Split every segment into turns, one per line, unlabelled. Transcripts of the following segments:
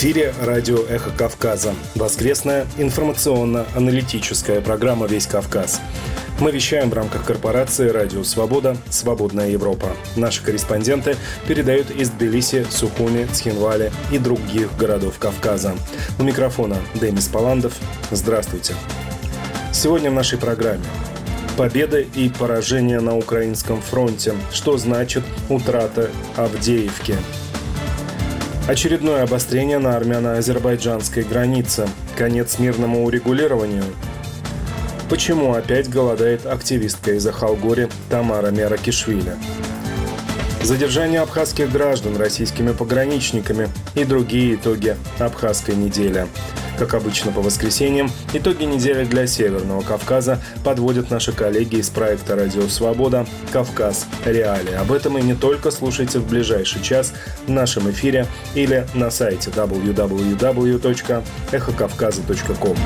эфире радио «Эхо Кавказа». Воскресная информационно-аналитическая программа «Весь Кавказ». Мы вещаем в рамках корпорации «Радио Свобода. Свободная Европа». Наши корреспонденты передают из Тбилиси, Сухуми, Цхинвали и других городов Кавказа. У микрофона Демис Паландов. Здравствуйте. Сегодня в нашей программе победа и поражение на украинском фронте. Что значит утрата Авдеевки? Очередное обострение на армяно-азербайджанской границе. Конец мирному урегулированию. Почему опять голодает активистка из Ахалгори Тамара Меракишвили? Задержание абхазских граждан российскими пограничниками и другие итоги абхазской недели. Как обычно по воскресеньям, итоги недели для Северного Кавказа подводят наши коллеги из проекта «Радио Свобода. Кавказ. Реалии». Об этом и не только слушайте в ближайший час в нашем эфире или на сайте www.эхокавказа.ком.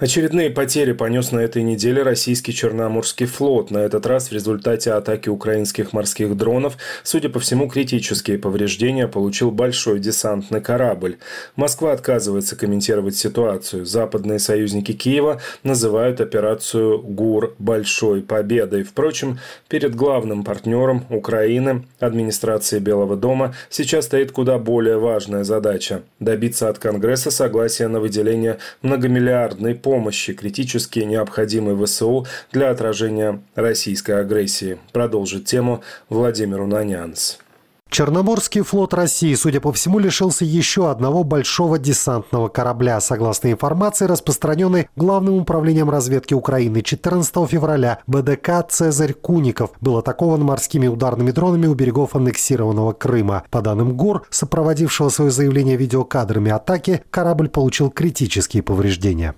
Очередные потери понес на этой неделе российский Черноморский флот, на этот раз в результате атаки украинских морских дронов. Судя по всему, критические повреждения получил большой десантный корабль. Москва отказывается комментировать ситуацию. Западные союзники Киева называют операцию ГУР большой победой. Впрочем, перед главным партнером Украины, администрацией Белого дома, сейчас стоит куда более важная задача – добиться от Конгресса согласия на выделение многомиллиардной помощи помощи, критически необходимой ВСУ для отражения российской агрессии. Продолжит тему Владимир Унанянс.
Черноморский флот России, судя по всему, лишился еще одного большого десантного корабля. Согласно информации, распространенной Главным управлением разведки Украины 14 февраля, БДК «Цезарь Куников» был атакован морскими ударными дронами у берегов аннексированного Крыма. По данным ГОР, сопроводившего свое заявление видеокадрами атаки, корабль получил критические повреждения.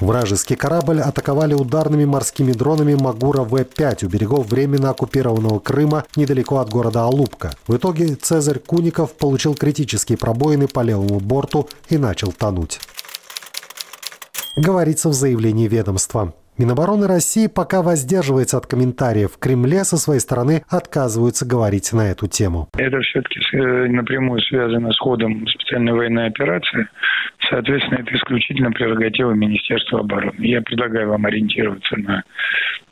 Вражеский корабль атаковали ударными морскими дронами Магура В-5 у берегов временно оккупированного Крыма недалеко от города Алупка. В итоге Цезарь Куников получил критические пробоины по левому борту и начал тонуть. Говорится в заявлении ведомства. Минобороны России пока воздерживается от комментариев. В Кремле со своей стороны отказываются говорить на эту тему.
Это все-таки э, напрямую связано с ходом специальной военной операции. Соответственно, это исключительно прерогатива Министерства обороны. Я предлагаю вам ориентироваться на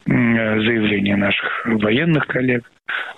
заявления наших военных коллег.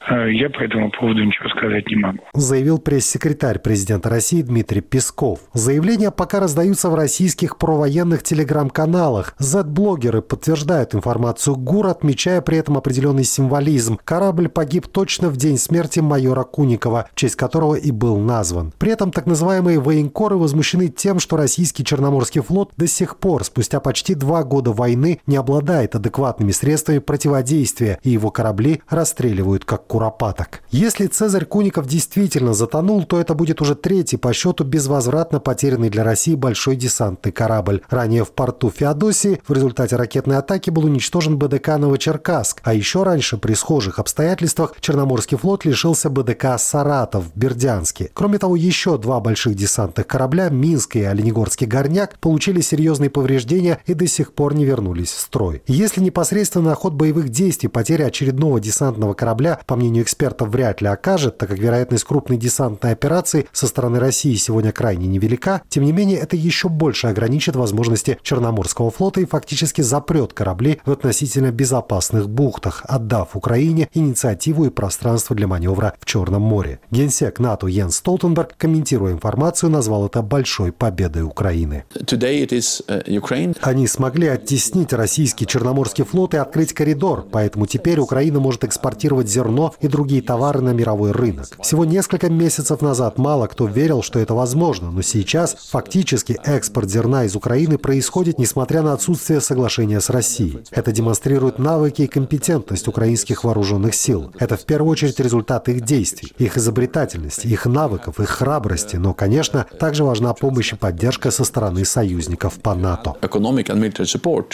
Э, я по этому поводу ничего сказать не могу.
Заявил пресс-секретарь президента России Дмитрий Песков. Заявления пока раздаются в российских провоенных телеграм-каналах. Z-блогеры подтверждают информацию ГУР, отмечая при этом определенный символизм. Корабль погиб точно в день смерти майора Куникова, в честь которого и был назван. При этом так называемые военкоры возмущены тем, что российский Черноморский флот до сих пор, спустя почти два года войны, не обладает адекватными средствами противодействия, и его корабли расстреливают как куропаток. Если Цезарь Куников действительно затонул, то это будет уже третий по счету безвозвратно потерянный для России большой десантный корабль. Ранее в порту Феодосии в результате ракетной атаки был уничтожен БДК Новочеркасск, а еще раньше при схожих обстоятельствах Черноморский флот лишился БДК Саратов в Бердянске. Кроме того, еще два больших десантных корабля, Минск и Оленегорский горняк, получили серьезные повреждения и до сих пор не вернулись в строй. Если непосредственно на ход боевых действий потеря очередного десантного корабля по мнению экспертов, вряд ли окажет, так как вероятность крупной десантной операции со стороны России сегодня крайне невелика, тем не менее это еще больше ограничит возможности Черноморского флота и фактически запрет корабли в относительно безопасных бухтах, отдав Украине инициативу и пространство для маневра в Черном море. Генсек НАТО Йенс Столтенберг, комментируя информацию, назвал это большой победой Украины. Uh, Они смогли оттеснить российский Черноморский флот и открыть коридор, поэтому теперь Украина может экспортировать зерно и другие товары на мировой рынок. Всего несколько месяцев назад мало кто верил, что это возможно, но сейчас фактически экспорт зерна из Украины происходит, несмотря на отсутствие соглашения с Россией. Это демонстрирует навыки и компетентность украинских вооруженных сил. Это в первую очередь результат их действий, их изобретательности, их навыков, их храбрости, но, конечно, также важна помощь и поддержка со стороны союзников по НАТО.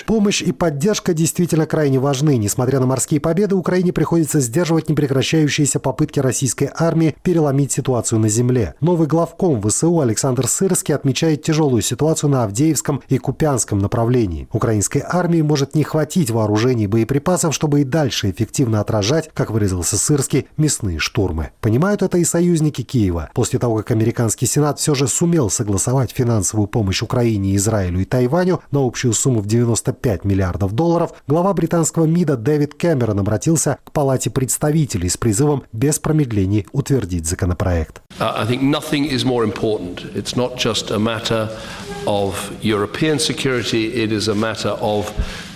Помощь и поддержка действительно крайне важны. Несмотря на морские победы, Украине приходится сдерживать непрекращающиеся попытки российской армии переломить ситуацию на земле. Новый главком ВСУ Александр Сырский отмечает тяжелую ситуацию на Авдеевском и Купянском направлении. Украинской армии может не хватить вооружений и боеприпасов, чтобы и дальше эффективно отражать, как выразился Сырский, мясные штурмы. Понимают это и союзники Киева. После того, как американский Сенат все же сумел согласовать финансовую помощь Украине, Израилю и Тайваню на общую сумму в 95 миллиардов долларов, глава британского МИДа Дэвид Кэмерон обратился к Палате представителей с призывом без промедлений утвердить законопроект.
Uh,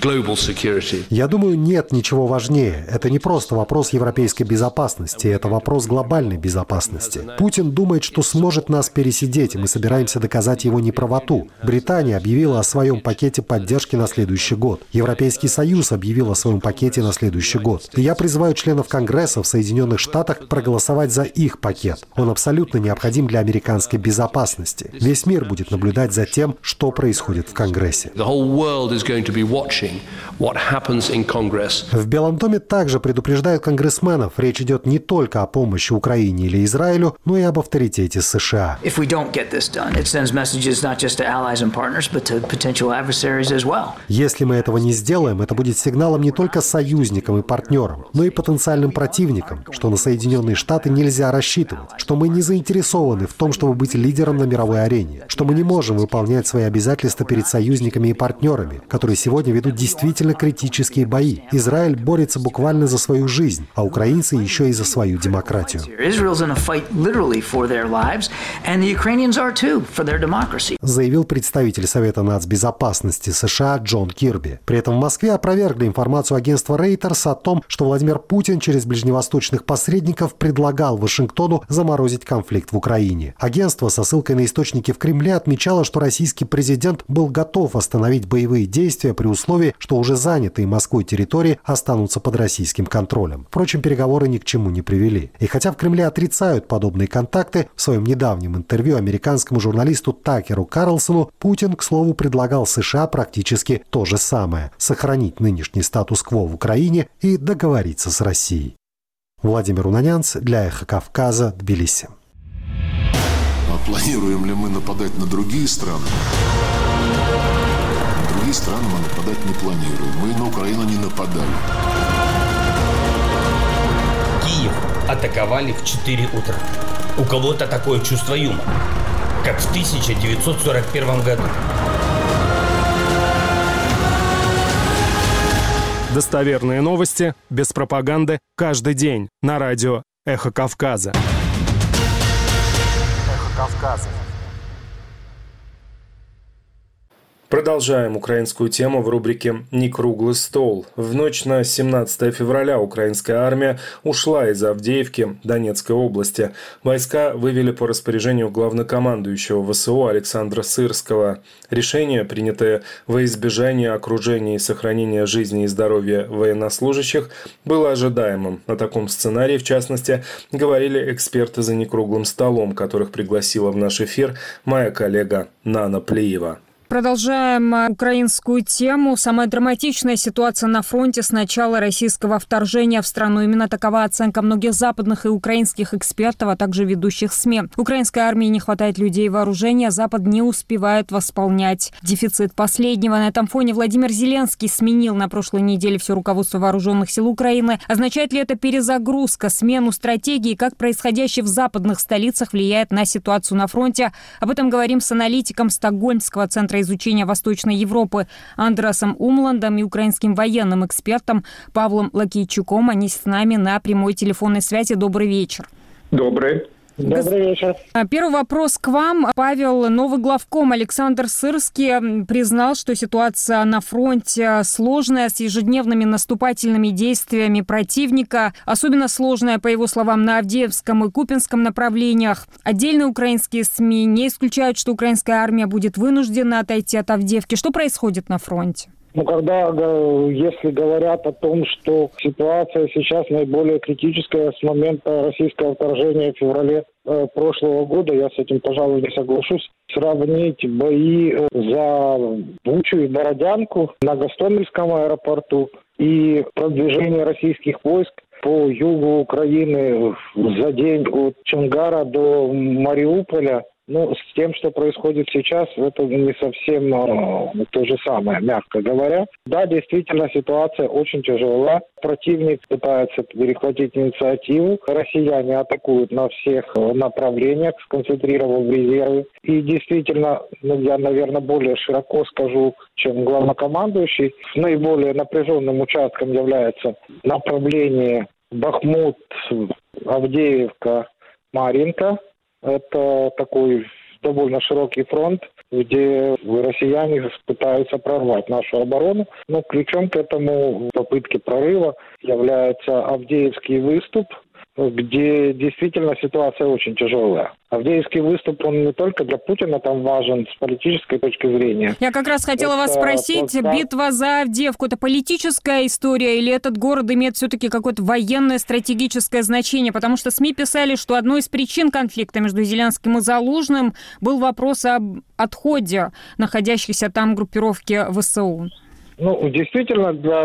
is
я думаю, нет ничего важнее. Это не просто вопрос европейской безопасности, это вопрос глобальной безопасности. Путин думает, что сможет нас пересидеть, и мы собираемся доказать его неправоту. Британия объявила о своем пакете поддержки на следующий год. Европейский Союз объявил о своем пакете на следующий год. И я призываю членов Конгресса в Соединенных Штатах проголосовать за их пакет. Он абсолютно необходим для американской безопасности. Весь мир будет наблюдать за тем, что происходит в Конгрессе. В Белом доме также предупреждают конгрессменов, речь идет не только о помощи Украине или Израилю, но и об авторитете США. Если мы этого не сделаем, это будет сигналом не только союзникам и партнерам, но и потенциальным противникам, что на Соединенные Штаты нельзя рассчитывать, что мы не заинтересованы в том, чтобы быть лидером на мировой арене, что мы не можем выполнять свои обязательства перед союзниками и партнерами, которые сегодня ведут действительно критические бои. Израиль борется буквально за свою жизнь, а украинцы еще и за свою демократию. Заявил представитель Совета нацбезопасности США Джон Кирби. При этом в Москве опровергли информацию агентства Reuters о том, что Владимир Путин через ближневосточных посредников предлагал Вашингтону заморозить конфликт в Украине. Агентство со ссылкой на источники в Кремле отмечало, что российский президент был готов остановить боевые действия при условии, условии, что уже занятые Москвой территории останутся под российским контролем. Впрочем, переговоры ни к чему не привели. И хотя в Кремле отрицают подобные контакты, в своем недавнем интервью американскому журналисту Такеру Карлсону Путин, к слову, предлагал США практически то же самое – сохранить нынешний статус-кво в Украине и договориться с Россией. Владимир Унанянц для «Эхо Кавказа», Тбилиси.
А планируем ли мы нападать на другие страны? Другие страны мы нападать не планируем. Мы на Украину не нападали.
Киев атаковали в 4 утра. У кого-то такое чувство юмора, как в 1941 году.
Достоверные новости, без пропаганды, каждый день на радио «Эхо Кавказа». «Эхо Кавказа». Продолжаем украинскую тему в рубрике «Не круглый стол». В ночь на 17 февраля украинская армия ушла из Авдеевки Донецкой области. Войска вывели по распоряжению главнокомандующего ВСУ Александра Сырского. Решение, принятое во избежание окружения и сохранения жизни и здоровья военнослужащих, было ожидаемым. О таком сценарии, в частности, говорили эксперты за некруглым столом, которых пригласила в наш эфир моя коллега Нана Плеева.
Продолжаем э, украинскую тему. Самая драматичная ситуация на фронте с начала российского вторжения в страну. Именно такова оценка многих западных и украинских экспертов, а также ведущих СМИ. Украинской армии не хватает людей и вооружения, Запад не успевает восполнять дефицит последнего. На этом фоне Владимир Зеленский сменил на прошлой неделе все руководство вооруженных сил Украины. Означает ли это перезагрузка, смену стратегии, как происходящее в западных столицах влияет на ситуацию на фронте? Об этом говорим с аналитиком Стокгольмского центра Центра изучения Восточной Европы Андрасом Умландом и украинским военным экспертом Павлом Лакийчуком. Они с нами на прямой телефонной связи. Добрый вечер.
Добрый. Добрый вечер.
А, первый вопрос к вам. Павел, новый главком Александр Сырский признал, что ситуация на фронте сложная, с ежедневными наступательными действиями противника. Особенно сложная, по его словам, на Авдеевском и Купинском направлениях. Отдельные украинские СМИ не исключают, что украинская армия будет вынуждена отойти от Авдеевки. Что происходит на фронте?
Ну, когда, если говорят о том, что ситуация сейчас наиболее критическая с момента российского вторжения в феврале э, прошлого года, я с этим, пожалуй, не соглашусь, сравнить бои э, за Бучу и Бородянку на Гостомельском аэропорту и продвижение российских войск по югу Украины за день от Чонгара до Мариуполя ну, с тем, что происходит сейчас, это не совсем э, то же самое, мягко говоря. Да, действительно, ситуация очень тяжела. Противник пытается перехватить инициативу. Россияне атакуют на всех направлениях, сконцентрировав резервы. И действительно, ну, я, наверное, более широко скажу, чем главнокомандующий, наиболее напряженным участком является направление Бахмут, Авдеевка, Маринка. Это такой довольно широкий фронт, где россияне пытаются прорвать нашу оборону. Но ключом к этому попытке прорыва является Авдеевский выступ, где действительно ситуация очень тяжелая. Авдеевский выступ, он не только для Путина там важен с политической точки зрения.
Я как раз хотела это вас спросить, плацдарм... битва за Авдеевку – это политическая история или этот город имеет все-таки какое-то военное стратегическое значение? Потому что СМИ писали, что одной из причин конфликта между Зеленским и Залужным был вопрос об отходе находящихся там группировки ВСУ.
Ну, действительно, для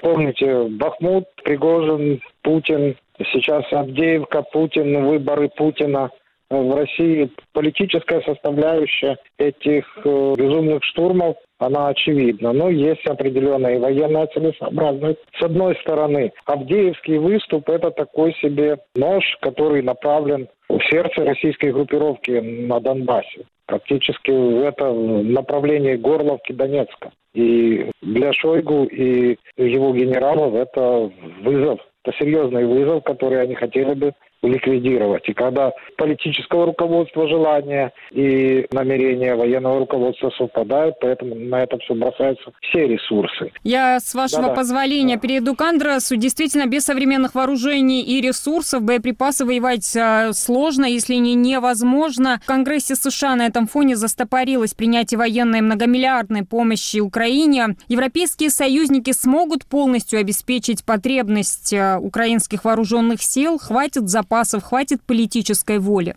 Помните, Бахмут, Пригожин, Путин, сейчас Авдеевка, Путин, выборы Путина в России. Политическая составляющая этих э, безумных штурмов, она очевидна. Но есть определенная военная целесообразность. С одной стороны, Авдеевский выступ – это такой себе нож, который направлен в сердце российской группировки на Донбассе. Практически в это направление Горловки Донецка. И для Шойгу и его генералов это вызов, это серьезный вызов, который они хотели бы ликвидировать. И когда политического руководства желания и намерения военного руководства совпадают, поэтому на это все бросаются все ресурсы.
Я, с вашего Да-да. позволения, перейду к Андресу. Действительно, без современных вооружений и ресурсов боеприпасы воевать а, сложно, если не невозможно. В Конгрессе США на этом фоне застопорилось принятие военной многомиллиардной помощи Украине. Европейские союзники смогут полностью обеспечить потребность а, украинских вооруженных сил? Хватит за запасов, хватит политической воли?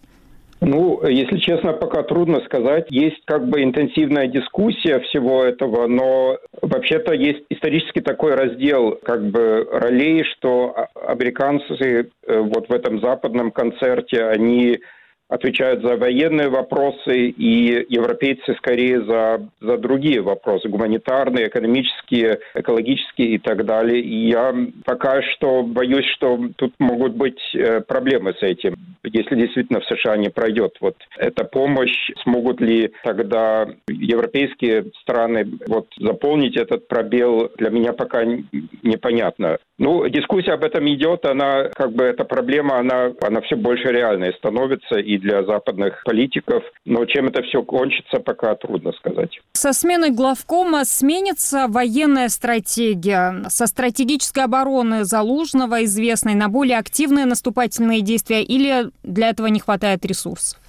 Ну, если честно, пока трудно сказать. Есть как бы интенсивная дискуссия всего этого, но вообще-то есть исторически такой раздел как бы ролей, что американцы э, вот в этом западном концерте, они отвечают за военные вопросы, и европейцы скорее за, за другие вопросы, гуманитарные, экономические, экологические и так далее. И я пока что боюсь, что тут могут быть э, проблемы с этим. Если действительно в США не пройдет вот эта помощь, смогут ли тогда европейские страны вот заполнить этот пробел, для меня пока непонятно. Ну, дискуссия об этом идет, она как бы эта проблема, она, она все больше реальной становится, и для западных политиков. Но чем это все кончится, пока трудно сказать.
Со сменой главкома сменится военная стратегия. Со стратегической обороны Залужного, известной, на более активные наступательные действия или для этого не хватает ресурсов?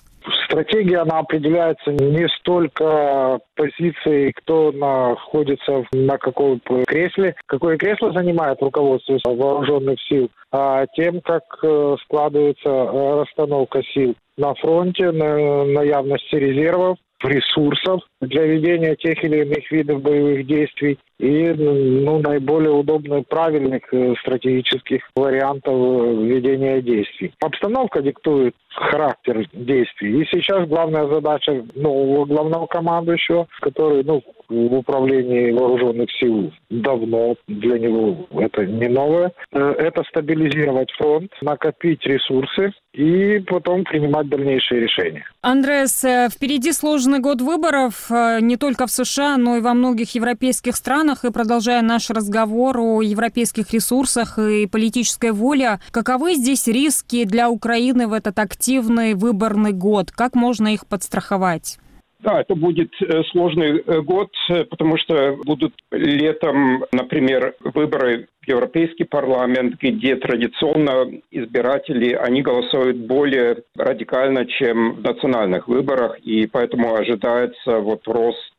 Стратегия, она определяется не столько позицией, кто находится на каком кресле, какое кресло занимает руководство вооруженных сил, а тем, как э, складывается э, расстановка сил на фронте, на наявности резервов, ресурсов для ведения тех или иных видов боевых действий и ну, наиболее удобных, правильных э, стратегических вариантов ведения действий. Обстановка диктует характер действий. И сейчас главная задача нового главного командующего, который ну, в управлении вооруженных сил давно, для него это не новое, э, это стабилизировать фронт, накопить ресурсы и потом принимать дальнейшие решения.
Андрес, э, впереди сложный год выборов э, не только в США, но и во многих европейских странах. И продолжая наш разговор о европейских ресурсах и политической воле, каковы здесь риски для Украины в этот активный выборный год? Как можно их подстраховать?
Да, это будет э, сложный э, год, э, потому что будут летом, например, выборы в Европейский парламент, где традиционно избиратели, они голосуют более радикально, чем в национальных выборах, и поэтому ожидается вот рост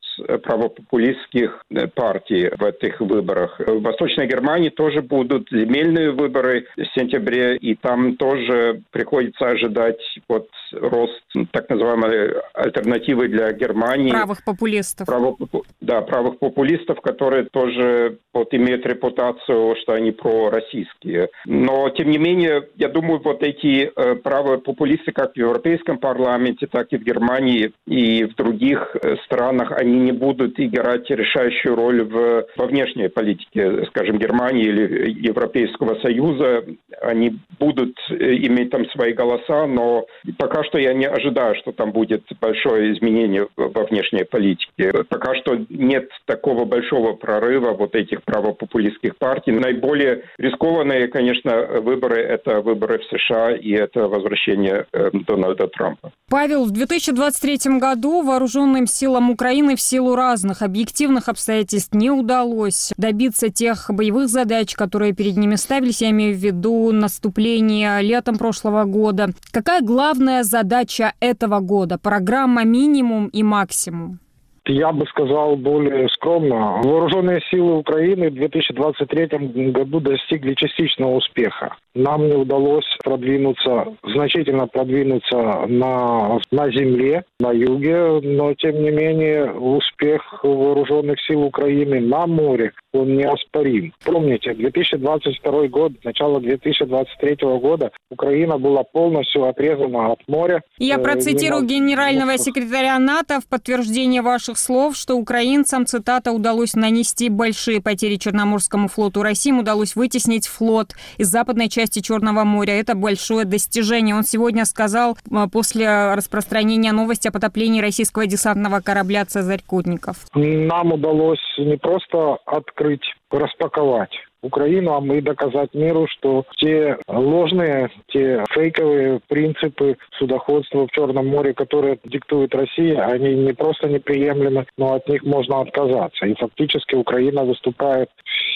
правопопулистских э, партий в этих выборах. В Восточной Германии тоже будут земельные выборы в сентябре, и там тоже приходится ожидать вот рост так называемой альтернативы для Германии.
Правых популистов.
Право, да, правых популистов, которые тоже вот имеют репутацию, что они пророссийские. Но, тем не менее, я думаю, вот эти э, правые популисты как в Европейском парламенте, так и в Германии и в других э, странах, они не будут играть решающую роль в, во внешней политике, скажем, Германии или Европейского Союза. Они будут э, иметь там свои голоса, но пока что я не ожидаю, что там будет большое изменение во внешней политике. Пока что нет такого большого прорыва вот этих правопопулистских партий. Наиболее рискованные, конечно, выборы – это выборы в США и это возвращение э, Дональда Трампа.
Павел, в 2023 году вооруженным силам Украины в силу разных объективных обстоятельств не удалось добиться тех боевых задач, которые перед ними ставились. Я имею в виду наступление летом прошлого года. Какая главная задача этого года? Программа минимум и максимум?
Я бы сказал более скромно. Вооруженные силы Украины в 2023 году достигли частичного успеха. Нам не удалось продвинуться, значительно продвинуться на, на земле, на юге, но тем не менее успех вооруженных сил Украины на море, он неоспорим. Помните, 2022 год, начало 2023 года Украина была полностью отрезана от моря.
Я э, процитирую генерального секретаря НАТО в подтверждение ваших слов, что украинцам, цитата, удалось нанести большие потери Черноморскому флоту России, им удалось вытеснить флот из западной части части Черного моря. Это большое достижение. Он сегодня сказал а, после распространения новости о потоплении российского десантного корабля «Цезарь Кутников».
Нам удалось не просто открыть, распаковать Украину, а мы доказать миру, что те ложные, те фейковые принципы судоходства в Черном море, которые диктует Россия, они не просто неприемлемы, но от них можно отказаться. И фактически Украина выступает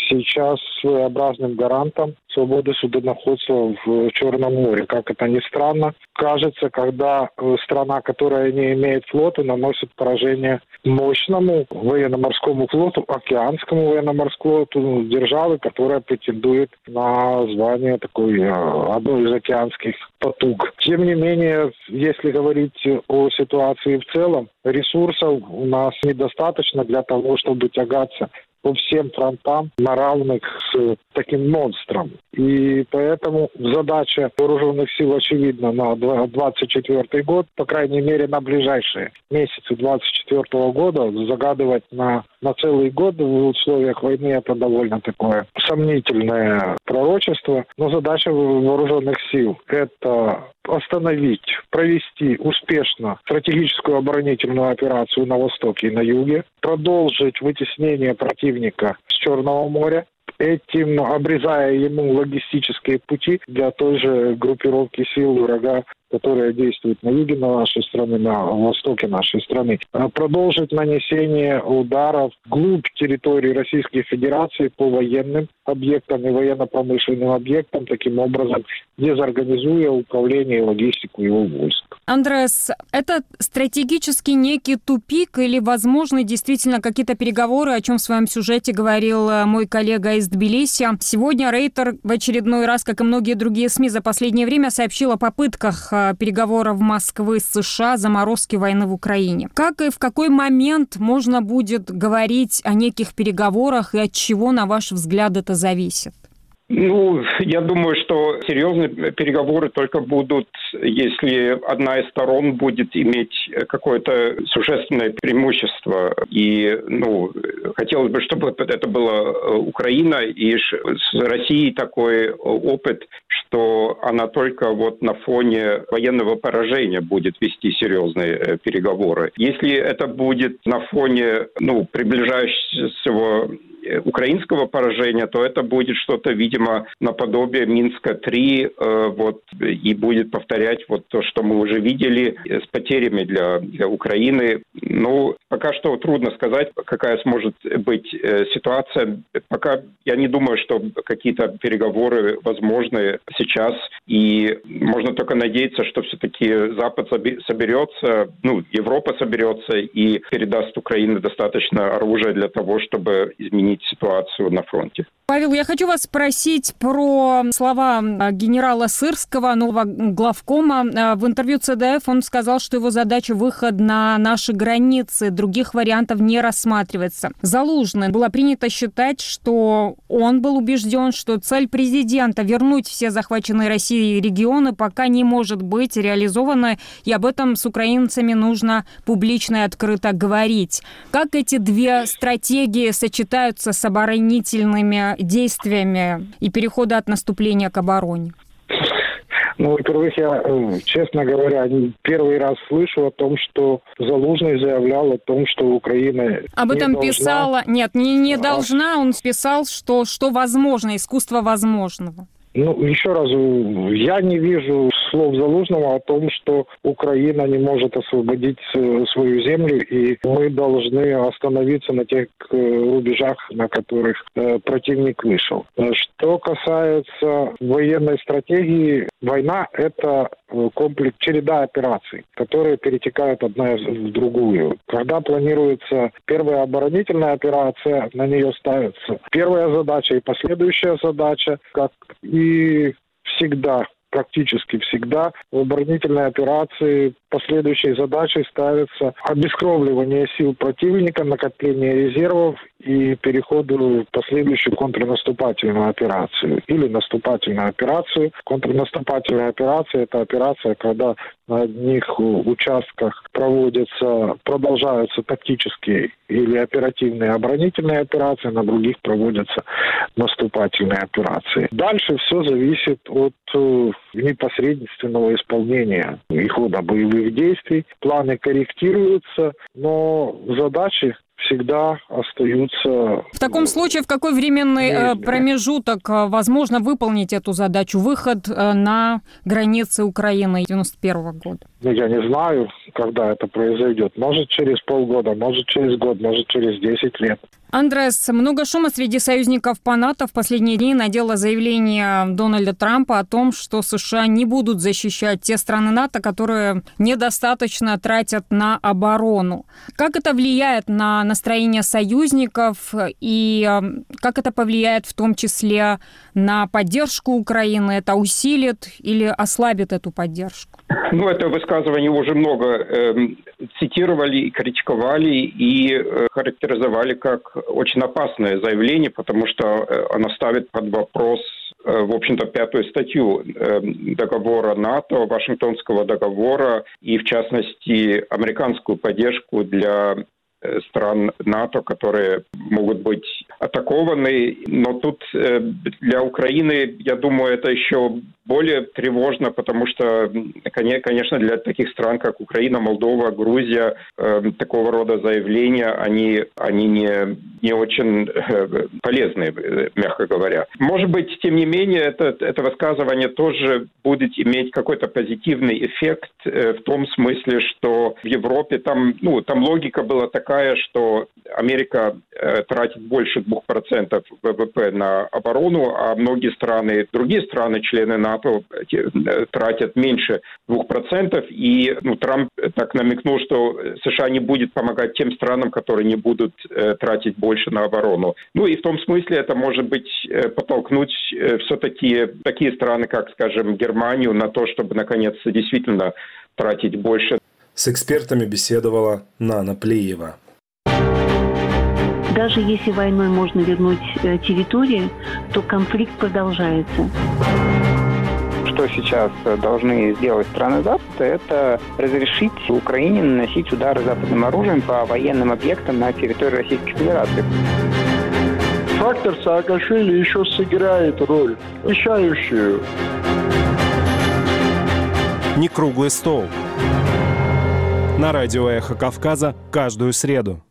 сейчас своеобразным гарантом свободы судоходства в Черном море. Как это ни странно, кажется, когда э, страна, которая не имеет флота, наносит поражение мощному военно-морскому флоту, океанскому военно-морскому флоту державы, которая претендует на звание такой э, одной из океанских потуг. Тем не менее, если говорить о ситуации в целом, ресурсов у нас недостаточно для того, чтобы тягаться по всем фронтам на равных с таким монстром. И поэтому задача вооруженных сил очевидна на 2024 год, по крайней мере на ближайшие месяцы 2024 года. Загадывать на, на целый год в условиях войны это довольно такое сомнительное пророчество. Но задача вооруженных сил – это остановить, провести успешно стратегическую оборонительную операцию на востоке и на юге, продолжить вытеснение противника с Черного моря, этим обрезая ему логистические пути для той же группировки сил врага которая действует на юге нашей страны, на востоке нашей страны, а продолжить нанесение ударов вглубь территории Российской Федерации по военным объектам и военно-промышленным объектам, таким образом дезорганизуя управление и логистику его войск.
Андрес, это стратегически некий тупик или, возможно, действительно какие-то переговоры, о чем в своем сюжете говорил э, мой коллега из Тбилиси. Сегодня Рейтер в очередной раз, как и многие другие СМИ за последнее время, сообщил о попытках э, переговоров Москвы с США заморозки войны в Украине. Как и в какой момент можно будет говорить о неких переговорах и от чего, на ваш взгляд, это зависит?
Ну, я думаю, что серьезные переговоры только будут, если одна из сторон будет иметь какое-то существенное преимущество. И, ну, хотелось бы, чтобы это была Украина и с Россией такой опыт, что она только вот на фоне военного поражения будет вести серьезные э, переговоры. Если это будет на фоне, ну, приближающегося Э, украинского поражения, то это будет что-то, видимо, наподобие Минска-3, э, вот, и будет повторять вот то, что мы уже видели э, с потерями для, для Украины. Ну, пока что трудно сказать, какая сможет быть ситуация. Пока я не думаю, что какие-то переговоры возможны сейчас, и можно только надеяться, что все-таки Запад соберется, ну, Европа соберется и передаст Украине достаточно оружия для того, чтобы изменить стабилизировать ситуацию на фронте.
Павел, я хочу вас спросить про слова генерала Сырского, нового главкома. В интервью ЦДФ он сказал, что его задача выход на наши границы, других вариантов не рассматривается. Залужный было принято считать, что он был убежден, что цель президента вернуть все захваченные Россией регионы пока не может быть реализована, и об этом с украинцами нужно публично и открыто говорить. Как эти две стратегии сочетаются с оборонительными действиями и перехода от наступления к обороне?
Ну, во-первых, я, э, честно говоря, первый раз слышу о том, что Залужный заявлял о том, что Украина
Об этом
должна...
писала... Нет, не, не должна. Он писал, что, что возможно, искусство возможного.
Ну, еще раз, я не вижу слов Залужного о том, что Украина не может освободить свою землю, и мы должны остановиться на тех э, рубежах, на которых э, противник вышел. Что касается военной стратегии, война – это э, комплекс, череда операций, которые перетекают одна в другую. Когда планируется первая оборонительная операция, на нее ставится первая задача и последующая задача, как и всегда практически всегда в оборонительной операции последующей задачей ставится обескровливание сил противника, накопление резервов и переходу в последующую контрнаступательную операцию или наступательную операцию. Контрнаступательная операция – это операция, когда на одних участках проводятся, продолжаются тактические или оперативные оборонительные операции, на других проводятся наступательные операции. Дальше все зависит от э, непосредственного исполнения и хода боевых действий. Планы корректируются, но задачи всегда остаются...
В таком случае, в какой временный э, промежуток э, возможно выполнить эту задачу? Выход э, на границы Украины 91 года?
Ну, я не знаю, когда это произойдет. Может, через полгода, может, через год, может, через 10 лет.
Андрес, много шума среди союзников по НАТО в последние дни надело заявление Дональда Трампа о том, что США не будут защищать те страны НАТО, которые недостаточно тратят на оборону. Как это влияет на настроение союзников и как это повлияет в том числе на поддержку Украины? Это усилит или ослабит эту поддержку?
Ну, это высказывание уже много э, цитировали критиковали и э, характеризовали как очень опасное заявление, потому что э, оно ставит под вопрос э, в общем-то, пятую статью э, договора НАТО, Вашингтонского договора и, в частности, американскую поддержку для стран НАТО, которые могут быть атакованы. Но тут для Украины, я думаю, это еще более тревожно, потому что, конечно, для таких стран, как Украина, Молдова, Грузия, э, такого рода заявления, они, они не, не очень э, полезны, э, мягко говоря. Может быть, тем не менее, это, это высказывание тоже будет иметь какой-то позитивный эффект э, в том смысле, что в Европе там, ну, там логика была такая, что Америка э, тратит больше 2% ВВП на оборону, а многие страны, другие страны, члены НАТО, НАТО тратят меньше 2%, и ну, Трамп так намекнул, что США не будет помогать тем странам, которые не будут э, тратить больше на оборону. Ну и в том смысле это может быть э, подтолкнуть э, все-таки такие страны, как, скажем, Германию, на то, чтобы наконец-то действительно тратить больше.
С экспертами беседовала Нана Плеева.
Даже если войной можно вернуть э, территории, то конфликт продолжается
что сейчас должны сделать страны Запада, это разрешить Украине наносить удары западным оружием по военным объектам на территории Российской Федерации.
Фактор Саакашвили еще сыграет роль, решающую.
Не круглый стол. На радио «Эхо Кавказа» каждую среду.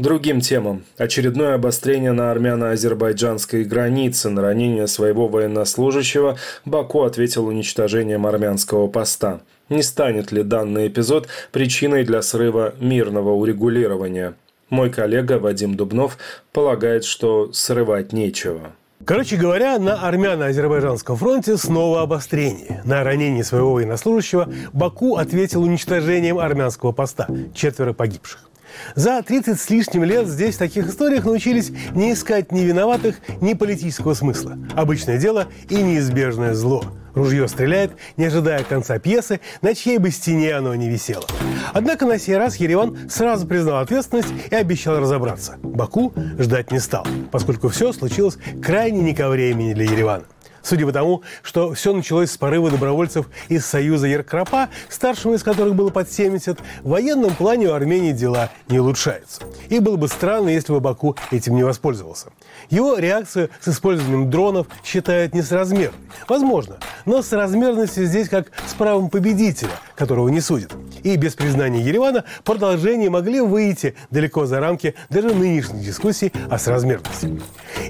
Другим темам. Очередное обострение на армяно-азербайджанской границе. На ранение своего военнослужащего Баку ответил уничтожением армянского поста. Не станет ли данный эпизод причиной для срыва мирного урегулирования? Мой коллега Вадим Дубнов полагает, что срывать нечего.
Короче говоря, на армяно-азербайджанском фронте снова обострение. На ранение своего военнослужащего Баку ответил уничтожением армянского поста. Четверо погибших. За 30 с лишним лет здесь в таких историях научились не искать ни виноватых, ни политического смысла. Обычное дело и неизбежное зло. Ружье стреляет, не ожидая конца пьесы, на чьей бы стене оно не висело. Однако на сей раз Ереван сразу признал ответственность и обещал разобраться. Баку ждать не стал, поскольку все случилось крайне не ко времени для Еревана. Судя по тому, что все началось с порыва добровольцев из Союза Еркропа, старшему из которых было под 70, в военном плане у Армении дела не улучшаются. И было бы странно, если бы Баку этим не воспользовался. Его реакцию с использованием дронов считают несоразмерной. Возможно, но соразмерностью здесь как с правом победителя, которого не судят. И без признания Еревана продолжения могли выйти далеко за рамки даже нынешних дискуссий о соразмерности.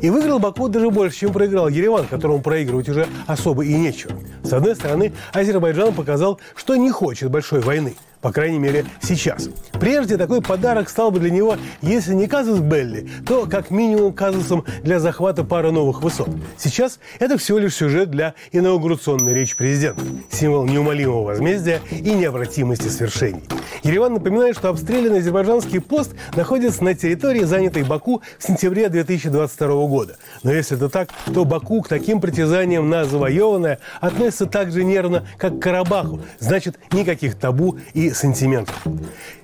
И выиграл Баку даже больше, чем проиграл Ереван, которому проигрывать уже особо и нечего. С одной стороны, Азербайджан показал, что не хочет большой войны – по крайней мере, сейчас. Прежде такой подарок стал бы для него, если не казус Белли, то как минимум казусом для захвата пары новых высот. Сейчас это всего лишь сюжет для инаугурационной речи президента. Символ неумолимого возмездия и необратимости свершений. Ереван напоминает, что обстрелянный азербайджанский пост находится на территории, занятой Баку в сентябре 2022 года. Но если это так, то Баку к таким притязаниям на завоеванное относится так же нервно, как к Карабаху. Значит, никаких табу и сантиментов.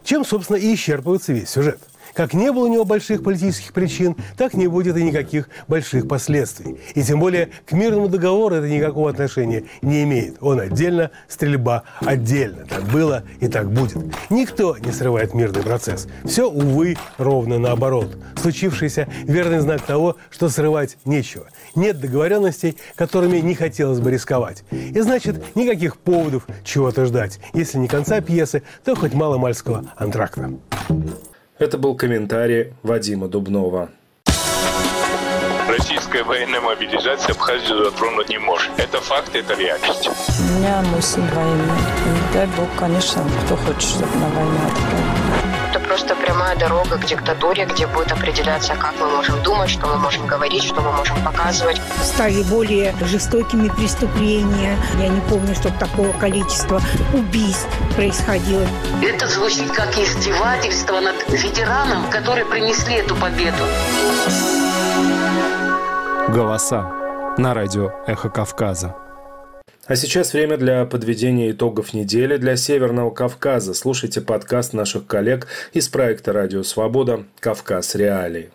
Чем, собственно, и исчерпывается весь сюжет. Как не было у него больших политических причин, так не будет и никаких больших последствий. И тем более к мирному договору это никакого отношения не имеет. Он отдельно, стрельба отдельно. Так было и так будет. Никто не срывает мирный процесс. Все, увы, ровно наоборот. Случившийся верный знак того, что срывать нечего. Нет договоренностей, которыми не хотелось бы рисковать. И значит, никаких поводов чего-то ждать. Если не конца пьесы, то хоть мало-мальского антракта.
Это был комментарий Вадима Дубнова.
Российская военная мобилизация Абхазию затронуть не может. Это факт, это реальность.
У меня мой сын военный. И дай бог, конечно, кто хочет, чтобы на войну отправили
это просто прямая дорога к диктатуре, где будет определяться, как мы можем думать, что мы можем говорить, что мы можем показывать.
Стали более жестокими преступления. Я не помню, чтобы такого количества убийств происходило.
Это звучит как издевательство над ветераном, которые принесли эту победу.
Голоса на радио «Эхо Кавказа». А сейчас время для подведения итогов недели для Северного Кавказа. Слушайте подкаст наших коллег из проекта «Радио Свобода. Кавказ. Реалии».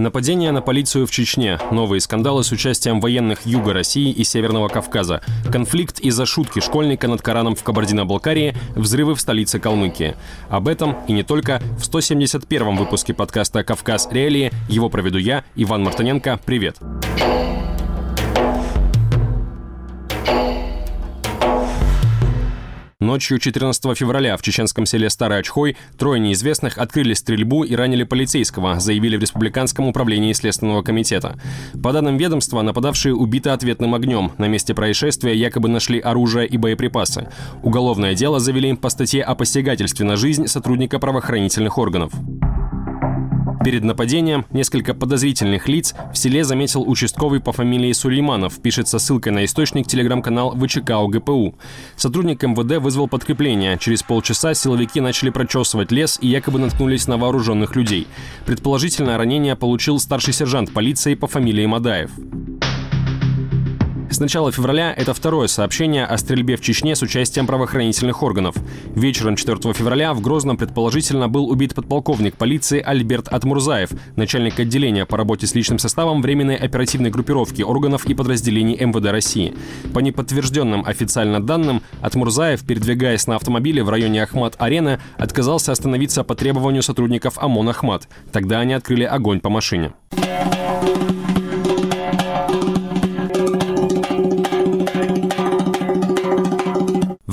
Нападение на полицию в Чечне, новые скандалы с участием военных Юга России и Северного Кавказа, конфликт из-за шутки школьника над Кораном в Кабардино-Балкарии, взрывы в столице Калмыкии. Об этом и не только в 171-м выпуске подкаста «Кавказ. Реалии». Его проведу я, Иван Мартыненко. Привет! Привет! Ночью 14 февраля в чеченском селе Старый Очхой трое неизвестных открыли стрельбу и ранили полицейского, заявили в Республиканском управлении Следственного комитета. По данным ведомства, нападавшие убиты ответным огнем. На месте происшествия якобы нашли оружие и боеприпасы. Уголовное дело завели по статье о посягательстве на жизнь сотрудника правоохранительных органов. Перед нападением несколько подозрительных лиц в селе заметил участковый по фамилии Сулейманов, пишет со ссылкой на источник телеграм-канал ВЧК ОГПУ. Сотрудник МВД вызвал подкрепление. Через полчаса силовики начали прочесывать лес и якобы наткнулись на вооруженных людей. Предположительно, ранение получил старший сержант полиции по фамилии Мадаев. С начала февраля это второе сообщение о стрельбе в Чечне с участием правоохранительных органов. Вечером 4 февраля в Грозном предположительно был убит подполковник полиции Альберт Атмурзаев, начальник отделения по работе с личным составом Временной оперативной группировки органов и подразделений МВД России. По неподтвержденным официально данным, Атмурзаев, передвигаясь на автомобиле в районе Ахмат-Арена, отказался остановиться по требованию сотрудников ОМОН «Ахмат». Тогда они открыли огонь по машине.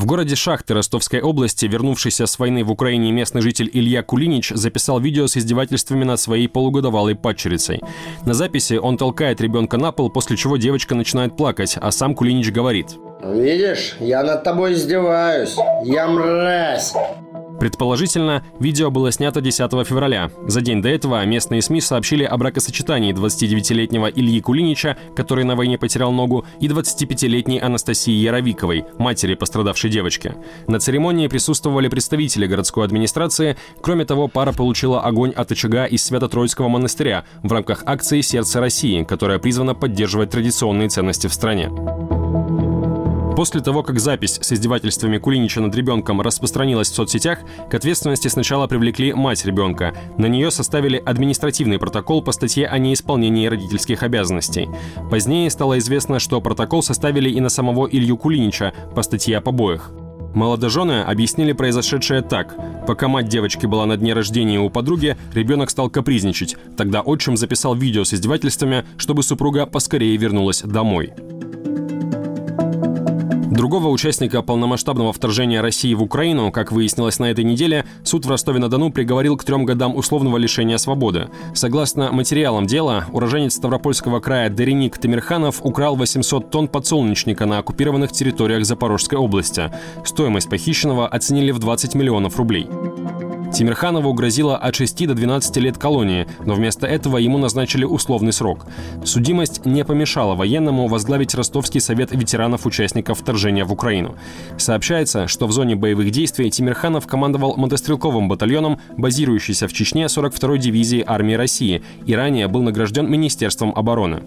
Городе Шахты Ростовской области, вернувшийся с войны в Украине местный житель Илья Кулинич записал видео с издевательствами над своей полугодовалой падчерицей. На записи он толкает ребенка на пол, после чего девочка начинает плакать, а сам Кулинич говорит.
«Видишь, я над тобой издеваюсь. Я мразь.
Предположительно, видео было снято 10 февраля. За день до этого местные СМИ сообщили о бракосочетании 29-летнего Ильи Кулинича, который на войне потерял ногу, и 25-летней Анастасии Яровиковой, матери пострадавшей девочки. На церемонии присутствовали представители городской администрации. Кроме того, пара получила огонь от очага из Свято-Троицкого монастыря в рамках акции «Сердце России», которая призвана поддерживать традиционные ценности в стране. После того, как запись с издевательствами Кулинича над ребенком распространилась в соцсетях, к ответственности сначала привлекли мать ребенка. На нее составили административный протокол по статье о неисполнении родительских обязанностей. Позднее стало известно, что протокол составили и на самого Илью Кулинича по статье о побоях. Молодожены объяснили произошедшее так. Пока мать девочки была на дне рождения у подруги, ребенок стал капризничать. Тогда отчим записал видео с издевательствами, чтобы супруга поскорее вернулась домой. Другого участника полномасштабного вторжения России в Украину, как выяснилось на этой неделе, суд в Ростове-на-Дону приговорил к трем годам условного лишения свободы. Согласно материалам дела, уроженец Ставропольского края Дереник Тамирханов украл 800 тонн подсолнечника на оккупированных территориях Запорожской области. Стоимость похищенного оценили в 20 миллионов рублей. Тимирханову грозило от 6 до 12 лет колонии, но вместо этого ему назначили условный срок. Судимость не помешала военному возглавить Ростовский совет ветеранов-участников вторжения в Украину. Сообщается, что в зоне боевых действий Тимирханов командовал мотострелковым батальоном, базирующийся в Чечне 42-й дивизии армии России, и ранее был награжден Министерством обороны.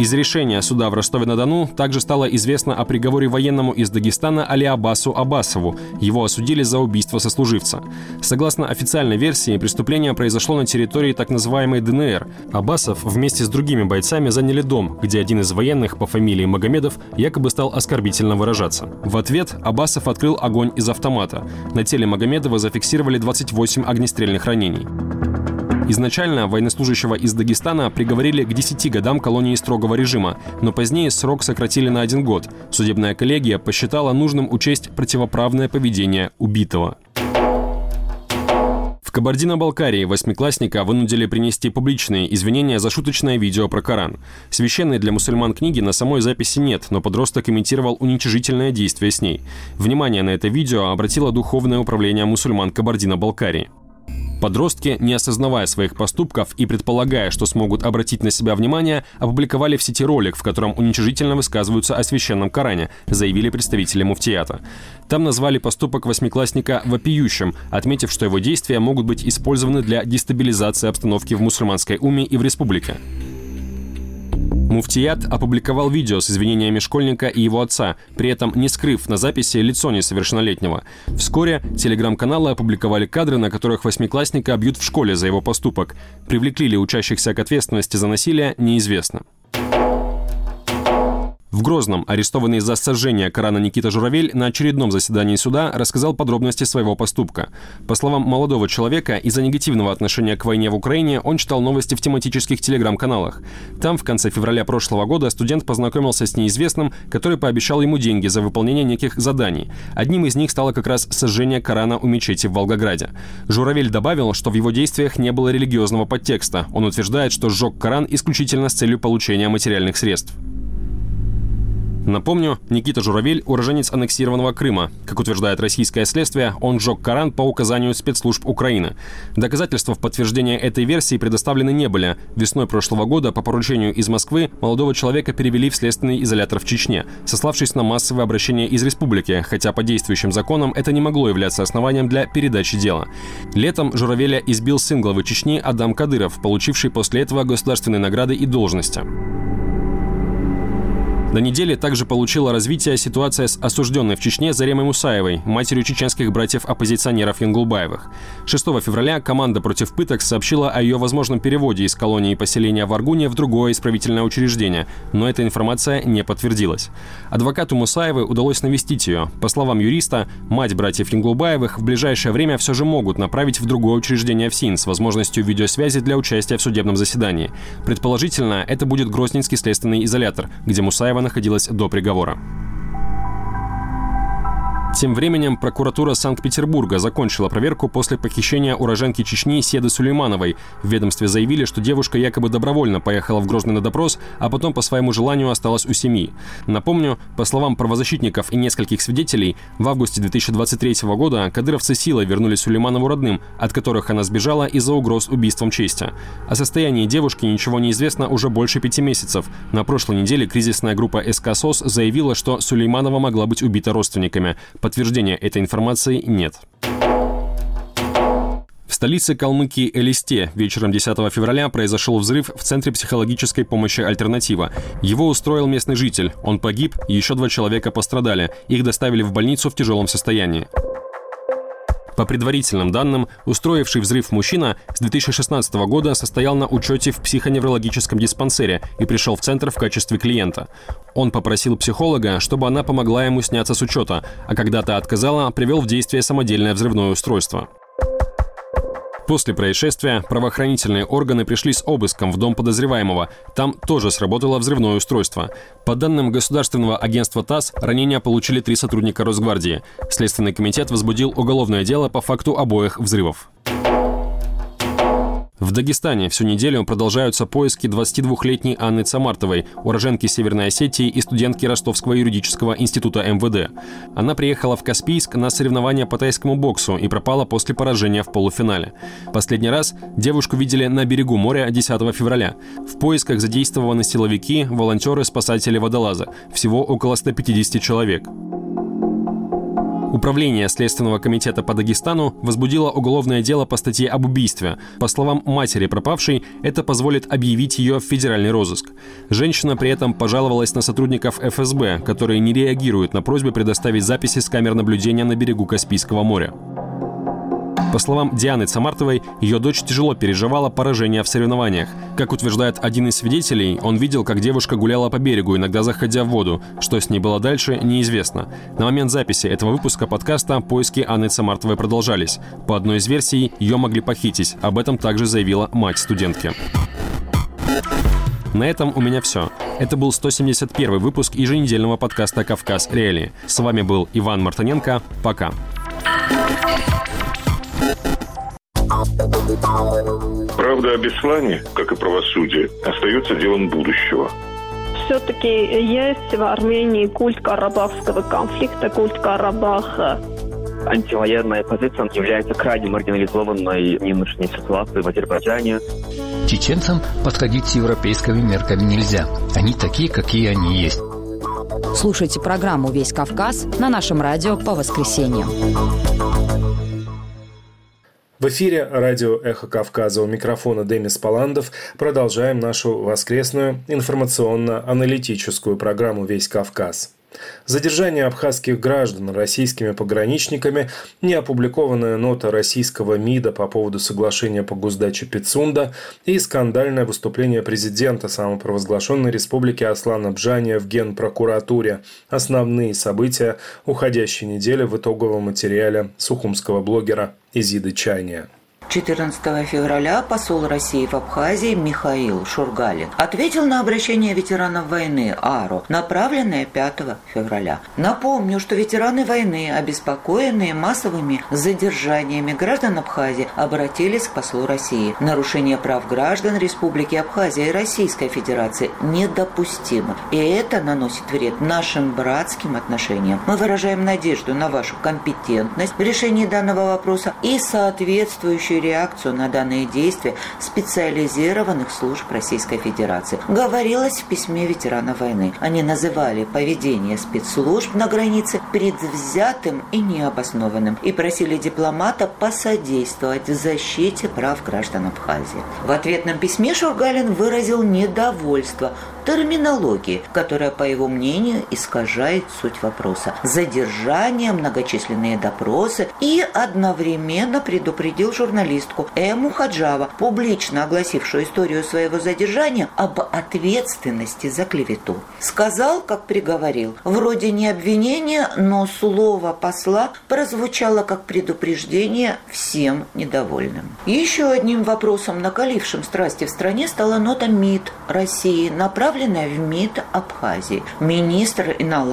Из решения суда в Ростове-на-Дону также стало известно о приговоре военному из Дагестана Али Абасу Абасову. Его осудили за убийство сослуживца. Согласно официальной версии, преступление произошло на территории так называемой ДНР. Абасов вместе с другими бойцами заняли дом, где один из военных по фамилии Магомедов якобы стал оскорбительно выражаться. В ответ Абасов открыл огонь из автомата. На теле Магомедова зафиксировали 28 огнестрельных ранений. Изначально военнослужащего из Дагестана приговорили к 10 годам колонии строгого режима, но позднее срок сократили на один год. Судебная коллегия посчитала нужным учесть противоправное поведение убитого. В Кабардино-Балкарии восьмиклассника вынудили принести публичные извинения за шуточное видео про Коран. Священной для мусульман книги на самой записи нет, но подросток имитировал уничижительное действие с ней. Внимание на это видео обратило Духовное управление мусульман Кабардино-Балкарии. Подростки, не осознавая своих поступков и предполагая, что смогут обратить на себя внимание, опубликовали в сети ролик, в котором уничижительно высказываются о священном Коране, заявили представители муфтията. Там назвали поступок восьмиклассника вопиющим, отметив, что его действия могут быть использованы для дестабилизации обстановки в мусульманской уме и в республике. Муфтият опубликовал видео с извинениями школьника и его отца, при этом не скрыв на записи лицо несовершеннолетнего. Вскоре телеграм-каналы опубликовали кадры, на которых восьмиклассника бьют в школе за его поступок. Привлекли ли учащихся к ответственности за насилие, неизвестно. В Грозном арестованный за сожжение Корана Никита Журавель на очередном заседании суда рассказал подробности своего поступка. По словам молодого человека, из-за негативного отношения к войне в Украине он читал новости в тематических телеграм-каналах. Там в конце февраля прошлого года студент познакомился с неизвестным, который пообещал ему деньги за выполнение неких заданий. Одним из них стало как раз сожжение Корана у мечети в Волгограде. Журавель добавил, что в его действиях не было религиозного подтекста. Он утверждает, что сжег Коран исключительно с целью получения материальных средств. Напомню, Никита Журавель – уроженец аннексированного Крыма. Как утверждает российское следствие, он сжег Коран по указанию спецслужб Украины. Доказательства в подтверждение этой версии предоставлены не были. Весной прошлого года по поручению из Москвы молодого человека перевели в следственный изолятор в Чечне, сославшись на массовое обращение из республики, хотя по действующим законам это не могло являться основанием для передачи дела. Летом Журавеля избил сын главы Чечни Адам Кадыров, получивший после этого государственные награды и должности. На неделе также получила развитие ситуация с осужденной в Чечне Заремой Мусаевой, матерью чеченских братьев-оппозиционеров Янгулбаевых. 6 февраля команда против пыток сообщила о ее возможном переводе из колонии поселения в Аргуне в другое исправительное учреждение, но эта информация не подтвердилась. Адвокату Мусаевой удалось навестить ее. По словам юриста, мать братьев Янгулбаевых в ближайшее время все же могут направить в другое учреждение в СИН с возможностью видеосвязи для участия в судебном заседании. Предположительно, это будет Грозненский следственный изолятор, где Мусаева находилась до приговора. Тем временем прокуратура Санкт-Петербурга закончила проверку после похищения уроженки Чечни Седы Сулеймановой. В ведомстве заявили, что девушка якобы добровольно поехала в Грозный на допрос, а потом по своему желанию осталась у семьи. Напомню, по словам правозащитников и нескольких свидетелей, в августе 2023 года кадыровцы силой вернули Сулейманову родным, от которых она сбежала из-за угроз убийством чести. О состоянии девушки ничего не известно уже больше пяти месяцев. На прошлой неделе кризисная группа СК СОС заявила, что Сулейманова могла быть убита родственниками. Подтверждения этой информации нет. В столице Калмыкии Элисте вечером 10 февраля произошел взрыв в Центре психологической помощи «Альтернатива». Его устроил местный житель. Он погиб, еще два человека пострадали. Их доставили в больницу в тяжелом состоянии. По предварительным данным, устроивший взрыв мужчина с 2016 года состоял на учете в психоневрологическом диспансере и пришел в центр в качестве клиента. Он попросил психолога, чтобы она помогла ему сняться с учета, а когда та отказала, привел в действие самодельное взрывное устройство. После происшествия правоохранительные органы пришли с обыском в дом подозреваемого. Там тоже сработало взрывное устройство. По данным государственного агентства ТАСС, ранения получили три сотрудника Росгвардии. Следственный комитет возбудил уголовное дело по факту обоих взрывов. В Дагестане всю неделю продолжаются поиски 22-летней Анны Цамартовой, уроженки Северной Осетии и студентки Ростовского юридического института МВД. Она приехала в Каспийск на соревнования по тайскому боксу и пропала после поражения в полуфинале. Последний раз девушку видели на берегу моря 10 февраля. В поисках задействованы силовики, волонтеры, спасатели водолаза. Всего около 150 человек. Управление Следственного комитета по Дагестану возбудило уголовное дело по статье об убийстве. По словам матери пропавшей, это позволит объявить ее в федеральный розыск. Женщина при этом пожаловалась на сотрудников ФСБ, которые не реагируют на просьбы предоставить записи с камер наблюдения на берегу Каспийского моря. По словам Дианы Цамартовой, ее дочь тяжело переживала поражение в соревнованиях. Как утверждает один из свидетелей, он видел, как девушка гуляла по берегу, иногда заходя в воду. Что с ней было дальше, неизвестно. На момент записи этого выпуска подкаста поиски Анны Цамартовой продолжались. По одной из версий, ее могли похитить. Об этом также заявила мать студентки. На этом у меня все. Это был 171 выпуск еженедельного подкаста «Кавказ Реалии». С вами был Иван Мартыненко. Пока.
Правда о Беслане, как и правосудие, остается делом будущего.
Все-таки есть в Армении культ карабахского конфликта, культ Карабаха.
Антивоенная позиция является крайне маргинализованной в нынешней ситуации в Азербайджане.
Чеченцам подходить с европейскими мерками нельзя. Они такие, какие они есть.
Слушайте программу «Весь Кавказ» на нашем радио по воскресеньям.
В эфире радио «Эхо Кавказа» у микрофона Демис Паландов. Продолжаем нашу воскресную информационно-аналитическую программу «Весь Кавказ». Задержание абхазских граждан российскими пограничниками, неопубликованная нота российского МИДа по поводу соглашения по госдаче Пицунда и скандальное выступление президента самопровозглашенной республики Аслана Бжания в Генпрокуратуре. Основные события уходящей недели в итоговом материале сухумского блогера Изиды Чайния.
14 февраля посол России в Абхазии Михаил Шургалин ответил на обращение ветеранов войны АРО, направленное 5 февраля. Напомню, что ветераны войны, обеспокоенные массовыми задержаниями граждан Абхазии, обратились к послу России. Нарушение прав граждан Республики Абхазия и Российской Федерации недопустимо. И это наносит вред нашим братским отношениям. Мы выражаем надежду на вашу компетентность в решении данного вопроса и соответствующую реакцию на данные действия специализированных служб Российской Федерации. Говорилось в письме ветеранов войны. Они называли поведение спецслужб на границе предвзятым и необоснованным и просили дипломата посодействовать в защите прав граждан Абхазии. В ответном письме Шургалин выразил недовольство терминологии, которая, по его мнению, искажает суть вопроса. Задержание, многочисленные допросы и одновременно предупредил журналистку Эму Хаджава, публично огласившую историю своего задержания, об ответственности за клевету. Сказал, как приговорил, вроде не обвинение, но слово посла прозвучало как предупреждение всем недовольным. Еще одним вопросом, накалившим страсти в стране, стала нота МИД России, направленная направленная в МИД Абхазии. Министр Инал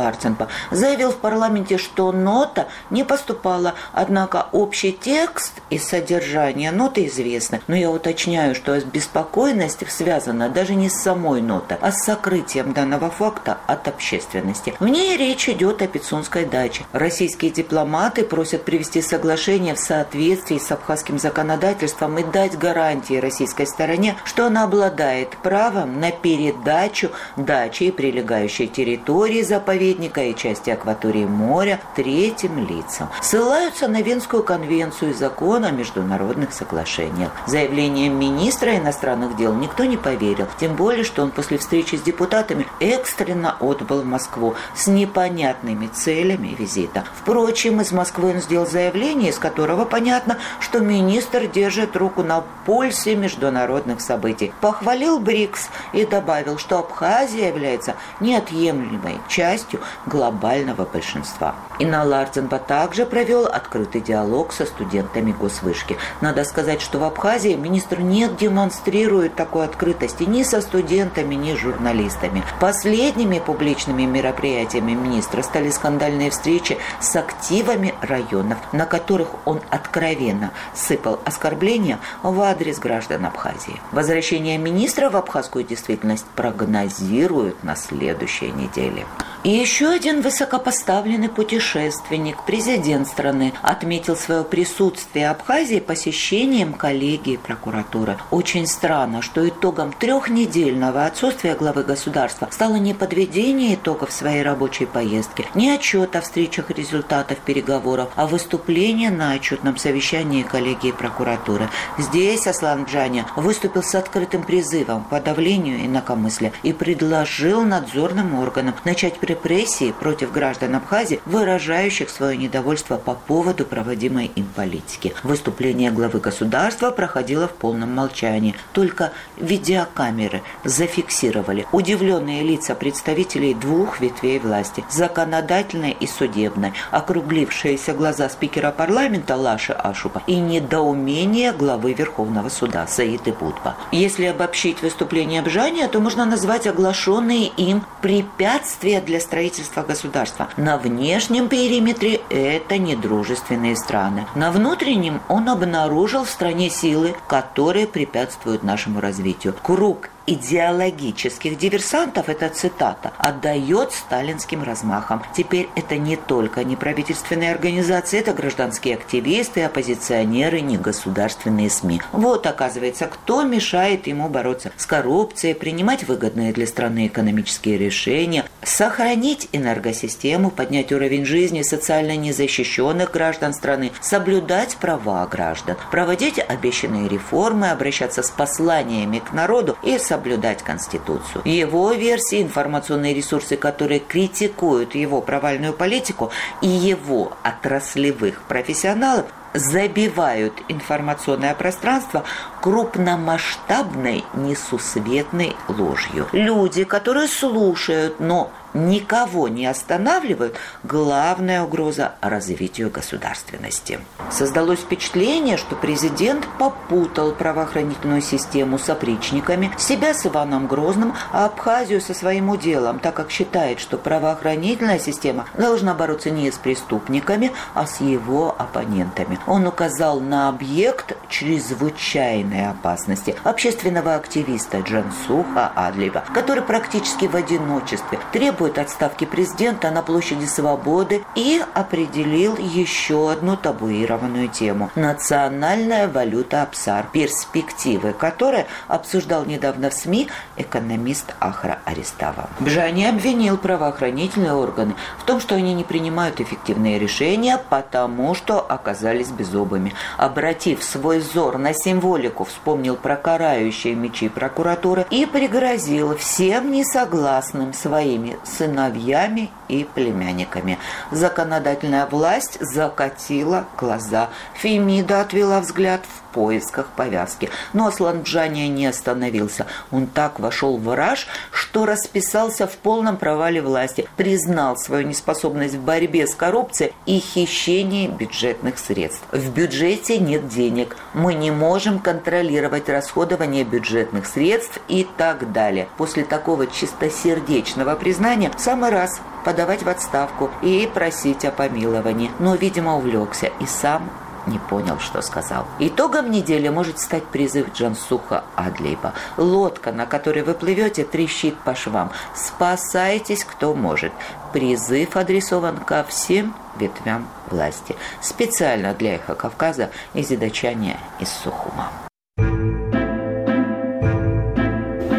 заявил в парламенте, что нота не поступала, однако общий текст и содержание ноты известны. Но я уточняю, что беспокойность связана даже не с самой нотой, а с сокрытием данного факта от общественности. В ней речь идет о Пицунской даче. Российские дипломаты просят привести соглашение в соответствии с абхазским законодательством и дать гарантии российской стороне, что она обладает правом на передачу дачи и прилегающей территории заповедника и части акватории моря третьим лицам. Ссылаются на Венскую конвенцию и закон о международных соглашениях. Заявлением министра иностранных дел никто не поверил, тем более, что он после встречи с депутатами экстренно отбыл в Москву с непонятными целями визита. Впрочем, из Москвы он сделал заявление, из которого понятно, что министр держит руку на пульсе международных событий. Похвалил БРИКС и добавил, что Абхазия является неотъемлемой частью глобального большинства. Инна Ларценба также провел открытый диалог со студентами госвышки. Надо сказать, что в Абхазии министр не демонстрирует такой открытости ни со студентами, ни с журналистами. Последними публичными мероприятиями министра стали скандальные встречи с активами районов, на которых он откровенно сыпал оскорбления в адрес граждан Абхазии. Возвращение министра в абхазскую действительность прогнозируют на следующей неделе. И еще один высокопоставленный путешественник, президент страны, отметил свое присутствие Абхазии посещением коллегии прокуратуры. Очень странно, что итогом трехнедельного отсутствия главы государства стало не подведение итогов своей рабочей поездки, не отчет о встречах результатов переговоров, а выступление на отчетном совещании коллегии прокуратуры. Здесь Аслан Джаня выступил с открытым призывом к подавлению инакомыслия и предложил надзорным органам начать репрессии против граждан Абхазии, выражающих свое недовольство по поводу проводимой им политики. Выступление главы государства проходило в полном молчании. Только видеокамеры зафиксировали удивленные лица представителей двух ветвей власти – законодательной и судебной, округлившиеся глаза спикера парламента Лаши Ашупа и недоумение главы Верховного суда Саиды Будба. Если обобщить выступление Бжания, то можно назвать оглашенные им препятствия для строительства государства. На внешнем периметре это недружественные страны. На внутреннем он обнаружил в стране силы, которые препятствуют нашему развитию. Круг идеологических диверсантов, это цитата, отдает сталинским размахам. Теперь это не только неправительственные организации, это гражданские активисты, оппозиционеры, негосударственные СМИ. Вот, оказывается, кто мешает ему бороться с коррупцией, принимать выгодные для страны экономические решения, сохранить энергосистему, поднять уровень жизни социально незащищенных граждан страны, соблюдать права граждан, проводить обещанные реформы, обращаться с посланиями к народу и соблюдать соблюдать Конституцию. Его версии, информационные ресурсы, которые критикуют его провальную политику и его отраслевых профессионалов, забивают информационное пространство крупномасштабной несусветной ложью. Люди, которые слушают, но никого не останавливают, главная угроза развитию государственности. Создалось впечатление, что президент попутал правоохранительную систему с опричниками, себя с Иваном Грозным, а Абхазию со своим уделом, так как считает, что правоохранительная система должна бороться не с преступниками, а с его оппонентами. Он указал на объект чрезвычайной опасности общественного активиста Джансуха Адлева, который практически в одиночестве требует требует отставки президента на площади Свободы и определил еще одну табуированную тему – национальная валюта Апсар, перспективы которой обсуждал недавно в СМИ экономист Ахра Арестава. Бжани обвинил правоохранительные органы в том, что они не принимают эффективные решения, потому что оказались беззубыми. Обратив свой взор на символику, вспомнил про карающие мечи прокуратуры и пригрозил всем несогласным своими сыновьями и племянниками. Законодательная власть закатила глаза. Фемида отвела взгляд в поисках повязки. Но Асланджания не остановился. Он так вошел в раж, что расписался в полном провале власти, признал свою неспособность в борьбе с коррупцией и хищении бюджетных средств. В бюджете нет денег, мы не можем контролировать расходование бюджетных средств и так далее. После такого чистосердечного признания в самый раз подавать в отставку и просить о помиловании. Но, видимо, увлекся и сам не понял, что сказал. Итогом недели может стать призыв Джансуха Адлейба. Лодка, на которой вы плывете, трещит по швам. Спасайтесь, кто может. Призыв адресован ко всем ветвям власти. Специально для Эхо Кавказа из Идачания из Сухума.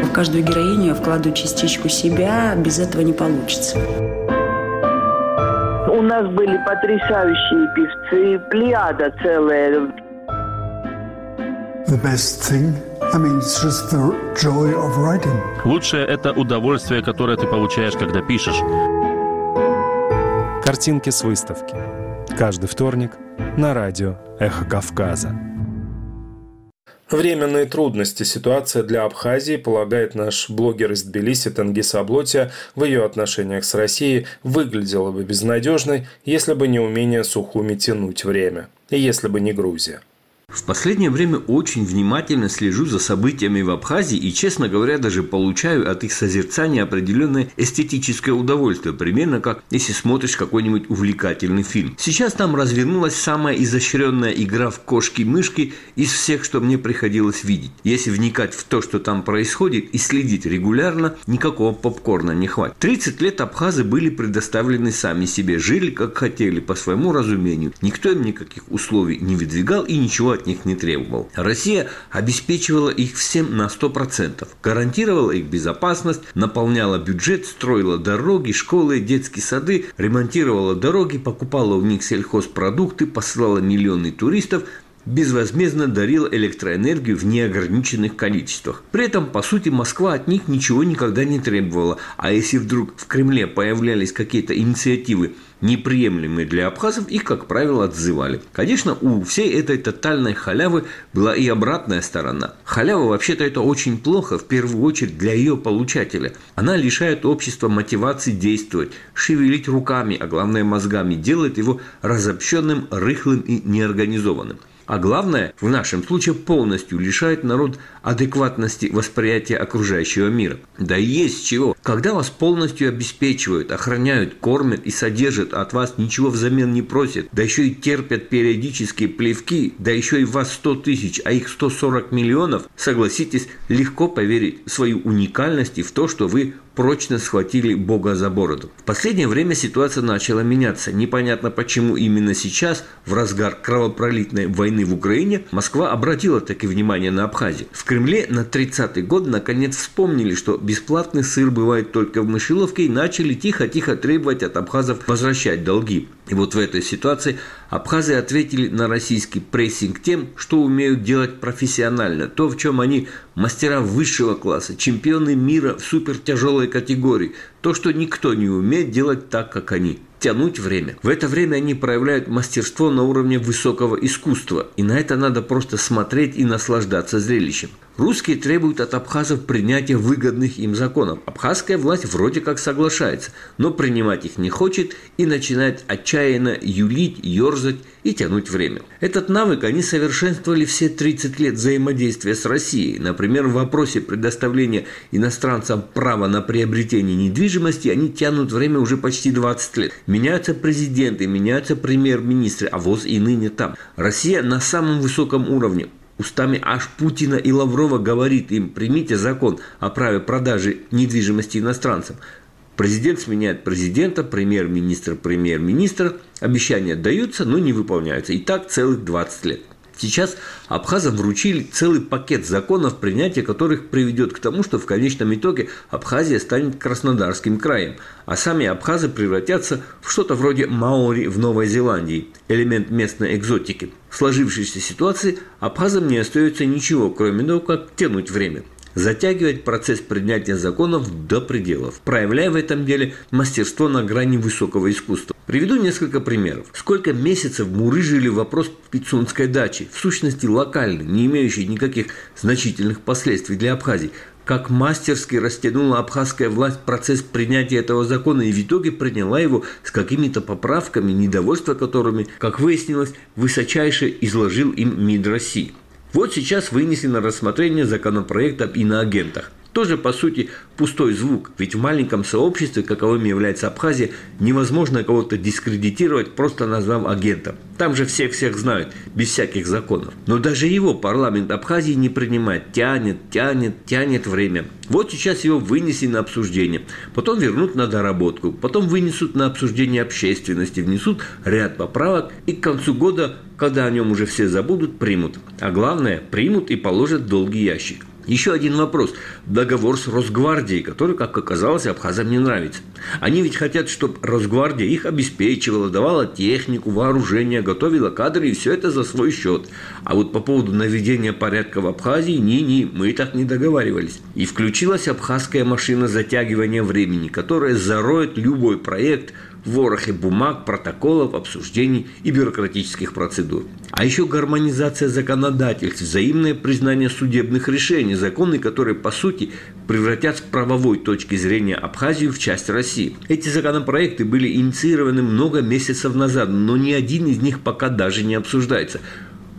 В каждую героиню я вкладываю частичку себя, без этого не получится.
У нас были потрясающие певцы, плеяда целая.
The best thing I mean, it's just the joy of writing.
Лучшее – это удовольствие, которое ты получаешь, когда пишешь.
Картинки с выставки. Каждый вторник на радио «Эхо Кавказа». Временные трудности ситуация для Абхазии, полагает наш блогер из Тбилиси Тенгиз Аблотия, в ее отношениях с Россией выглядела бы безнадежной, если бы не умение Сухуми тянуть время, и если бы не Грузия.
В последнее время очень внимательно слежу за событиями в Абхазии и, честно говоря, даже получаю от их созерцания определенное эстетическое удовольствие, примерно как если смотришь какой-нибудь увлекательный фильм. Сейчас там развернулась самая изощренная игра в кошки-мышки из всех, что мне приходилось видеть. Если вникать в то, что там происходит и следить регулярно, никакого попкорна не хватит. 30 лет абхазы были предоставлены сами себе, жили как хотели, по своему разумению. Никто им никаких условий не выдвигал и ничего от них не требовал. Россия обеспечивала их всем на 100%, гарантировала их безопасность, наполняла бюджет, строила дороги, школы, детские сады, ремонтировала дороги, покупала у них сельхозпродукты, посылала миллионы туристов – безвозмездно дарила электроэнергию в неограниченных количествах. При этом, по сути, Москва от них ничего никогда не требовала. А если вдруг в Кремле появлялись какие-то инициативы, неприемлемые для абхазов, их, как правило, отзывали. Конечно, у всей этой тотальной халявы была и обратная сторона. Халява, вообще-то, это очень плохо, в первую очередь, для ее получателя. Она лишает общества мотивации действовать, шевелить руками, а главное мозгами, делает его разобщенным, рыхлым и неорганизованным а главное, в нашем случае полностью лишает народ адекватности восприятия окружающего мира. Да и есть чего. Когда вас полностью обеспечивают, охраняют, кормят и содержат, а от вас ничего взамен не просят, да еще и терпят периодические плевки, да еще и вас 100 тысяч, а их 140 миллионов, согласитесь, легко поверить в свою уникальность и в то, что вы прочно схватили Бога за бороду. В последнее время ситуация начала меняться. Непонятно почему именно сейчас, в разгар кровопролитной войны в Украине, Москва обратила таки внимание на Абхазию. В Кремле на 30-й год наконец вспомнили, что бесплатный сыр бывает только в мышеловке и начали тихо-тихо требовать от абхазов возвращать долги. И вот в этой ситуации абхазы ответили на российский прессинг тем, что умеют делать профессионально, то, в чем они мастера высшего класса, чемпионы мира в супертяжелой категории, то, что никто не умеет делать так, как они тянуть время. В это время они проявляют мастерство на уровне высокого искусства, и на это надо просто смотреть и наслаждаться зрелищем. Русские требуют от абхазов принятия выгодных им законов. Абхазская власть вроде как соглашается, но принимать их не хочет и начинает отчаянно юлить, ерзать и тянуть время. Этот навык они совершенствовали все 30 лет взаимодействия с Россией. Например, в вопросе предоставления иностранцам права на приобретение недвижимости они тянут время уже почти 20 лет. Меняются президенты, меняются премьер-министры, а ВОЗ и ныне там. Россия на самом высоком уровне устами аж Путина и Лаврова говорит им, примите закон о праве продажи недвижимости иностранцам. Президент сменяет президента, премьер-министр премьер-министра, обещания даются, но не выполняются. И так целых 20 лет. Сейчас абхазам вручили целый пакет законов, принятие которых приведет к тому, что в конечном итоге Абхазия станет Краснодарским краем, а сами абхазы превратятся в что-то вроде маори в Новой Зеландии, элемент местной экзотики. В сложившейся ситуации абхазам не остается ничего, кроме того, как тянуть время затягивать процесс принятия законов до пределов, проявляя в этом деле мастерство на грани высокого искусства. Приведу несколько примеров. Сколько месяцев мурыжили вопрос Пицунской дачи, в сущности локальный, не имеющий никаких значительных последствий для Абхазии, как мастерски растянула абхазская власть процесс принятия этого закона и в итоге приняла его с какими-то поправками, недовольство которыми, как выяснилось, высочайше изложил им МИД России. Вот сейчас вынесли на рассмотрение законопроект об иноагентах. Тоже, по сути, пустой звук, ведь в маленьком сообществе, каковым является Абхазия, невозможно кого-то дискредитировать, просто назвав агентом. Там же всех всех знают, без всяких законов. Но даже его парламент Абхазии не принимает, тянет, тянет, тянет время. Вот сейчас его вынесли на обсуждение, потом вернут на доработку, потом вынесут на обсуждение общественности, внесут ряд поправок и к концу года, когда о нем уже все забудут, примут. А главное, примут и положат долгий ящик. Еще один вопрос. Договор с Росгвардией, который, как оказалось, абхазам не нравится. Они ведь хотят, чтобы Росгвардия их обеспечивала, давала технику, вооружение, готовила кадры и все это за свой счет. А вот по поводу наведения порядка в Абхазии, ни-ни, мы так не договаривались. И включилась абхазская машина затягивания времени, которая зароет любой проект – ворохе бумаг, протоколов, обсуждений и бюрократических процедур. А еще гармонизация законодательств, взаимное признание судебных решений, законы, которые, по сути, превратят с правовой точки зрения Абхазию в часть России. Эти законопроекты были инициированы много месяцев назад, но ни один из них пока даже не обсуждается.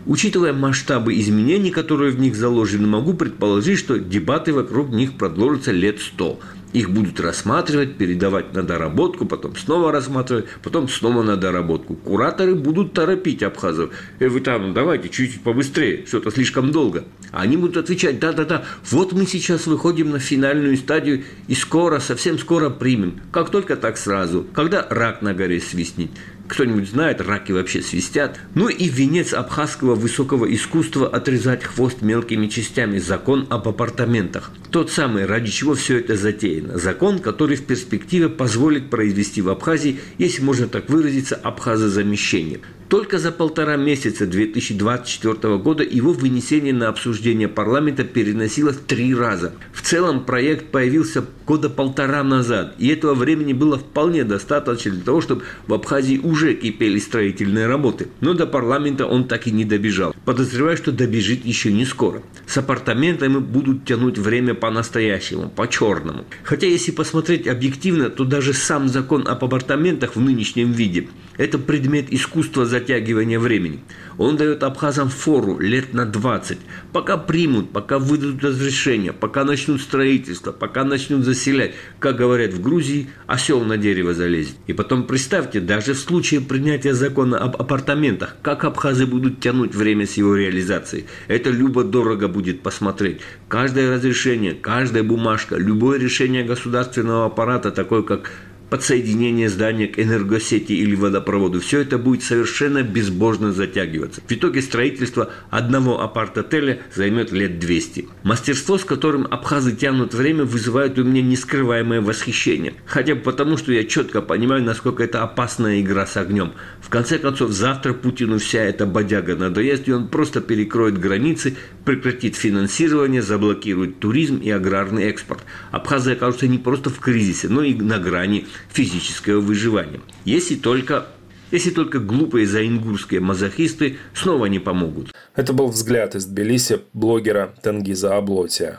Учитывая масштабы изменений, которые в них заложены, могу предположить, что дебаты вокруг них продолжатся лет сто. Их будут рассматривать, передавать на доработку, потом снова рассматривать, потом снова на доработку. Кураторы будут торопить абхазов. Э, вы там, давайте чуть-чуть побыстрее, что-то слишком долго. А они будут отвечать, да-да-да, вот мы сейчас выходим на финальную стадию и скоро, совсем скоро примем. Как только так сразу. Когда рак на горе свистнет кто-нибудь знает, раки вообще свистят. Ну и венец абхазского высокого искусства отрезать хвост мелкими частями. Закон об апартаментах. Тот самый, ради чего все это затеяно. Закон, который в перспективе позволит произвести в Абхазии, если можно так выразиться, абхазозамещение. Только за полтора месяца 2024 года его вынесение на обсуждение парламента переносилось три раза. В целом проект появился года полтора назад, и этого времени было вполне достаточно для того, чтобы в Абхазии уже кипели строительные работы. Но до парламента он так и не добежал. Подозреваю, что добежит еще не скоро. С апартаментами будут тянуть время по-настоящему, по-черному. Хотя, если посмотреть объективно, то даже сам закон об апартаментах в нынешнем виде – это предмет искусства за затягивания времени. Он дает абхазам фору лет на 20, пока примут, пока выдадут разрешение, пока начнут строительство, пока начнут заселять. Как говорят в Грузии, осел на дерево залезет. И потом представьте, даже в случае принятия закона об апартаментах, как абхазы будут тянуть время с его реализацией. Это любо-дорого будет посмотреть. Каждое разрешение, каждая бумажка, любое решение государственного аппарата, такое как подсоединение здания к энергосети или водопроводу. Все это будет совершенно безбожно затягиваться. В итоге строительство одного апарт-отеля займет лет 200. Мастерство, с которым абхазы тянут время, вызывает у меня нескрываемое восхищение. Хотя бы потому, что я четко понимаю, насколько это опасная игра с огнем. В конце концов, завтра Путину вся эта бодяга надоест, и он просто перекроет границы, прекратит финансирование, заблокирует туризм и аграрный экспорт. Абхазы окажутся не просто в кризисе, но и на грани физического выживания. Если только если только глупые заингурские мазохисты снова не помогут.
Это был взгляд из Тбилиси блогера Тенгиза Аблотия.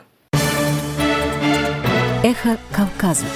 Эхо Кавказа.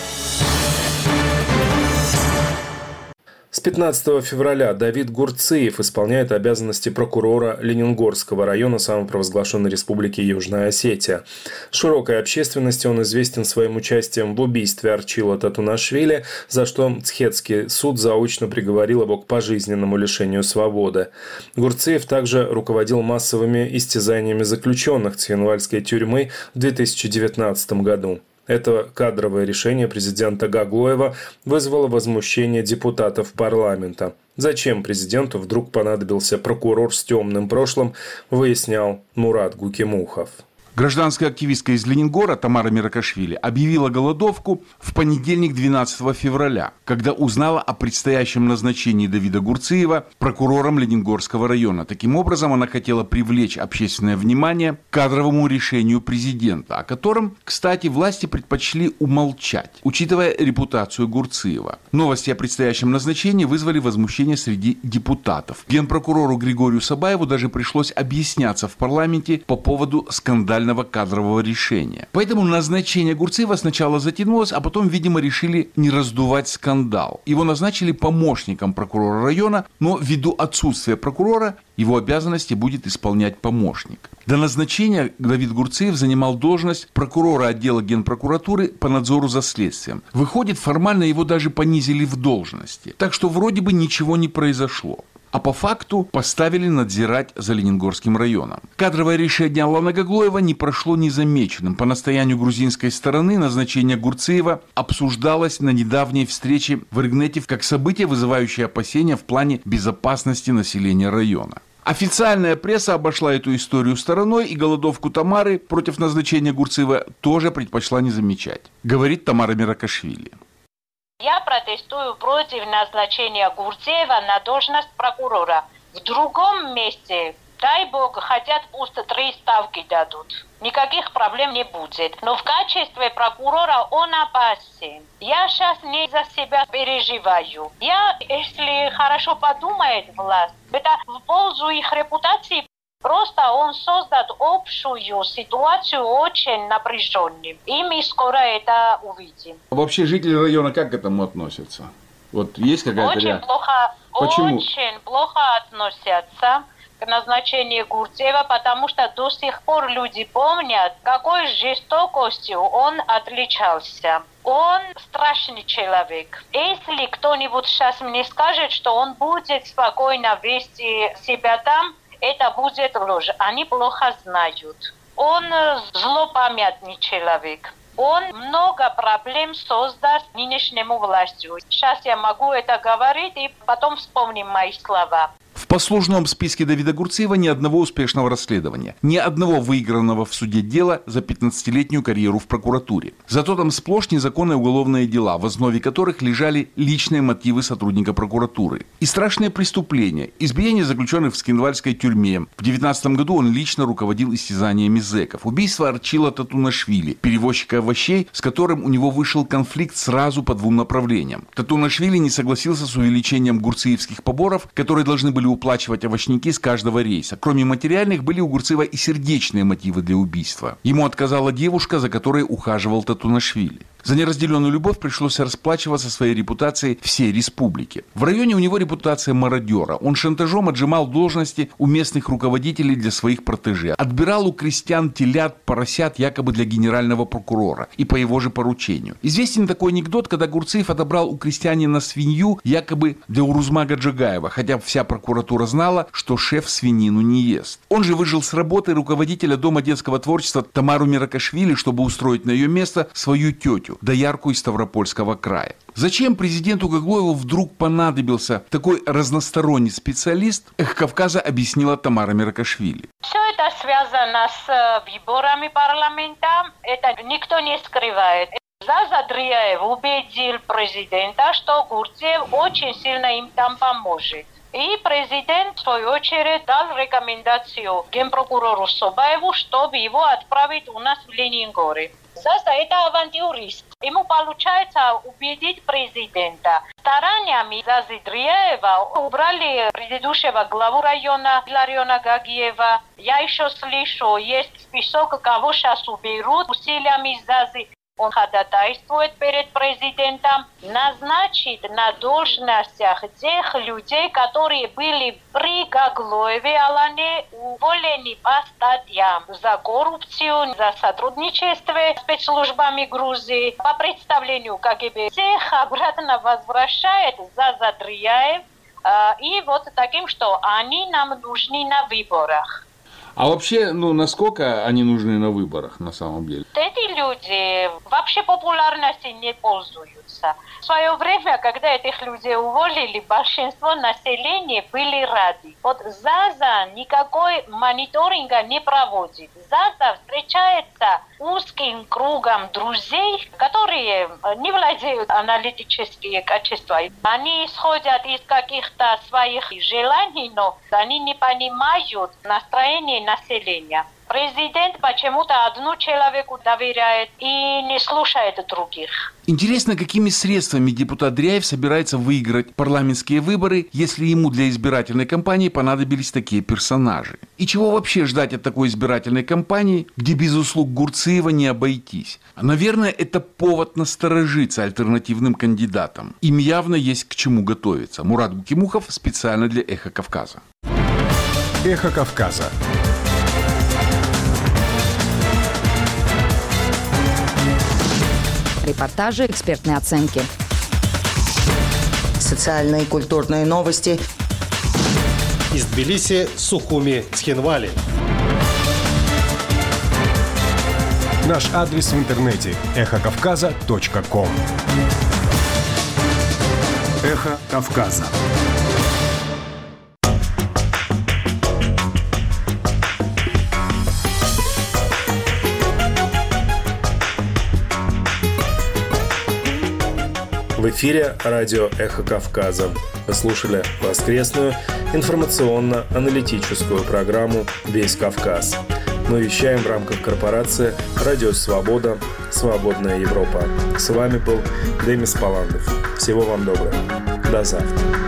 С 15 февраля Давид Гурциев исполняет обязанности прокурора Ленингорского района самопровозглашенной республики Южная Осетия. Широкой общественности он известен своим участием в убийстве Арчила Татунашвили, за что Цхетский суд заочно приговорил его к пожизненному лишению свободы. Гурциев также руководил массовыми истязаниями заключенных Цхинвальской тюрьмы в 2019 году. Это кадровое решение президента Гаглоева вызвало возмущение депутатов парламента. Зачем президенту вдруг понадобился прокурор с темным прошлым, выяснял Мурат Гукимухов.
Гражданская активистка из Ленингора Тамара Миракашвили объявила голодовку в понедельник 12 февраля, когда узнала о предстоящем назначении Давида Гурциева прокурором Ленингорского района. Таким образом, она хотела привлечь общественное внимание к кадровому решению президента, о котором, кстати, власти предпочли умолчать, учитывая репутацию Гурциева. Новости о предстоящем назначении вызвали возмущение среди депутатов. Генпрокурору Григорию Сабаеву даже пришлось объясняться в парламенте по поводу скандального кадрового решения. Поэтому назначение Гурцеева сначала затянулось, а потом, видимо, решили не раздувать скандал. Его назначили помощником прокурора района, но ввиду отсутствия прокурора его обязанности будет исполнять помощник. До назначения Давид Гурцеев занимал должность прокурора отдела Генпрокуратуры по надзору за следствием. Выходит, формально его даже понизили в должности. Так что вроде бы ничего не произошло а по факту поставили надзирать за Ленингорским районом. Кадровое решение Алана Гаглоева не прошло незамеченным. По настоянию грузинской стороны назначение Гурцеева обсуждалось на недавней встрече в Иргнете как событие, вызывающее опасения в плане безопасности населения района. Официальная пресса обошла эту историю стороной, и голодовку Тамары против назначения Гурцеева тоже предпочла не замечать, говорит Тамара Миракашвили.
Я протестую против назначения Гурцеева на должность прокурора. В другом месте, дай бог, хотят пусть три ставки дадут. Никаких проблем не будет. Но в качестве прокурора он опасен. Я сейчас не за себя переживаю. Я, если хорошо подумает власть, это в пользу их репутации Просто он создает общую ситуацию очень напряженной. И мы скоро это увидим.
Вообще жители района как к этому относятся? Вот есть какая-то
Очень плохо,
Почему?
очень плохо относятся к назначению Гурцева, потому что до сих пор люди помнят, какой жестокостью он отличался. Он страшный человек. Если кто-нибудь сейчас мне скажет, что он будет спокойно вести себя там, это будет ложь. Они плохо знают. Он злопамятный человек. Он много проблем создаст нынешнему властью. Сейчас я могу это говорить и потом вспомним мои слова.
В послужном списке Давида Гурцеева ни одного успешного расследования, ни одного выигранного в суде дела за 15-летнюю карьеру в прокуратуре. Зато там сплошь незаконные уголовные дела, в основе которых лежали личные мотивы сотрудника прокуратуры. И страшные преступления. Избиение заключенных в Скинвальской тюрьме. В 19 году он лично руководил истязаниями зэков. Убийство Арчила Татунашвили, перевозчика овощей, с которым у него вышел конфликт сразу по двум направлениям. Татунашвили не согласился с увеличением гурцеевских поборов, которые должны были уплачивать овощники с каждого рейса. Кроме материальных, были у Гурцева и сердечные мотивы для убийства. Ему отказала девушка, за которой ухаживал Татунашвили. За неразделенную любовь пришлось расплачиваться своей репутацией всей республики. В районе у него репутация мародера. Он шантажом отжимал должности у местных руководителей для своих протеже. Отбирал у крестьян телят, поросят якобы для генерального прокурора и по его же поручению. Известен такой анекдот, когда Гурцеев отобрал у крестьянина свинью якобы для Урузмага Джагаева, хотя вся прокуратура знала, что шеф свинину не ест. Он же выжил с работы руководителя Дома детского творчества Тамару Миракашвили, чтобы устроить на ее место свою тетю, доярку из Ставропольского края. Зачем президенту Гаглоеву вдруг понадобился такой разносторонний специалист, Эх, Кавказа объяснила Тамара Миракашвили.
Все это связано с э, выборами парламента. Это никто не скрывает. Заза Дрияев убедил президента, что Гурцев очень сильно им там поможет. И президент, в свою очередь, дал рекомендацию генпрокурору Собаеву, чтобы его отправить у нас в Ленингоре. Заса это авантюрист. Ему получается убедить президента. Стараниями Зазы Дриева убрали предыдущего главу района Лариона Гагиева. Я еще слышу, есть список, кого сейчас уберут усилиями Зазы. Он ходатайствует перед президентом назначить на должностях тех людей, которые были при Гаглоеве Алане уволены по статьям за коррупцию, за сотрудничество с спецслужбами Грузии. По представлению КГБ всех обратно возвращает за Задрияев. И вот таким, что они нам нужны на выборах.
А вообще, ну, насколько они нужны на выборах на самом деле?
Эти люди вообще популярностью не пользуются. В свое время, когда этих людей уволили, большинство населения были рады. Вот ЗАЗа никакой мониторинга не проводит. Заза встречается узким кругом друзей, которые не владеют аналитическими качествами. Они исходят из каких-то своих желаний, но они не понимают настроение населения. Президент почему-то одну человеку доверяет и не слушает других.
Интересно, какими средствами депутат Дряев собирается выиграть парламентские выборы, если ему для избирательной кампании понадобились такие персонажи? И чего вообще ждать от такой избирательной кампании, где без услуг Гурциева не обойтись? Наверное, это повод насторожиться альтернативным кандидатам. Им явно есть к чему готовиться. Мурат Гукимухов специально для «Эхо Кавказа».
«Эхо Кавказа»
репортажи, экспертные оценки.
Социальные и культурные новости.
Из Тбилиси, Сухуми, Цхинвали. Наш адрес в интернете – эхокавказа.ком Эхо Кавказа.
В эфире радио «Эхо Кавказа». Вы слушали воскресную информационно-аналитическую программу «Весь Кавказ». Мы вещаем в рамках корпорации «Радио Свобода. Свободная Европа». С вами был Демис Паландов. Всего вам доброго. До завтра.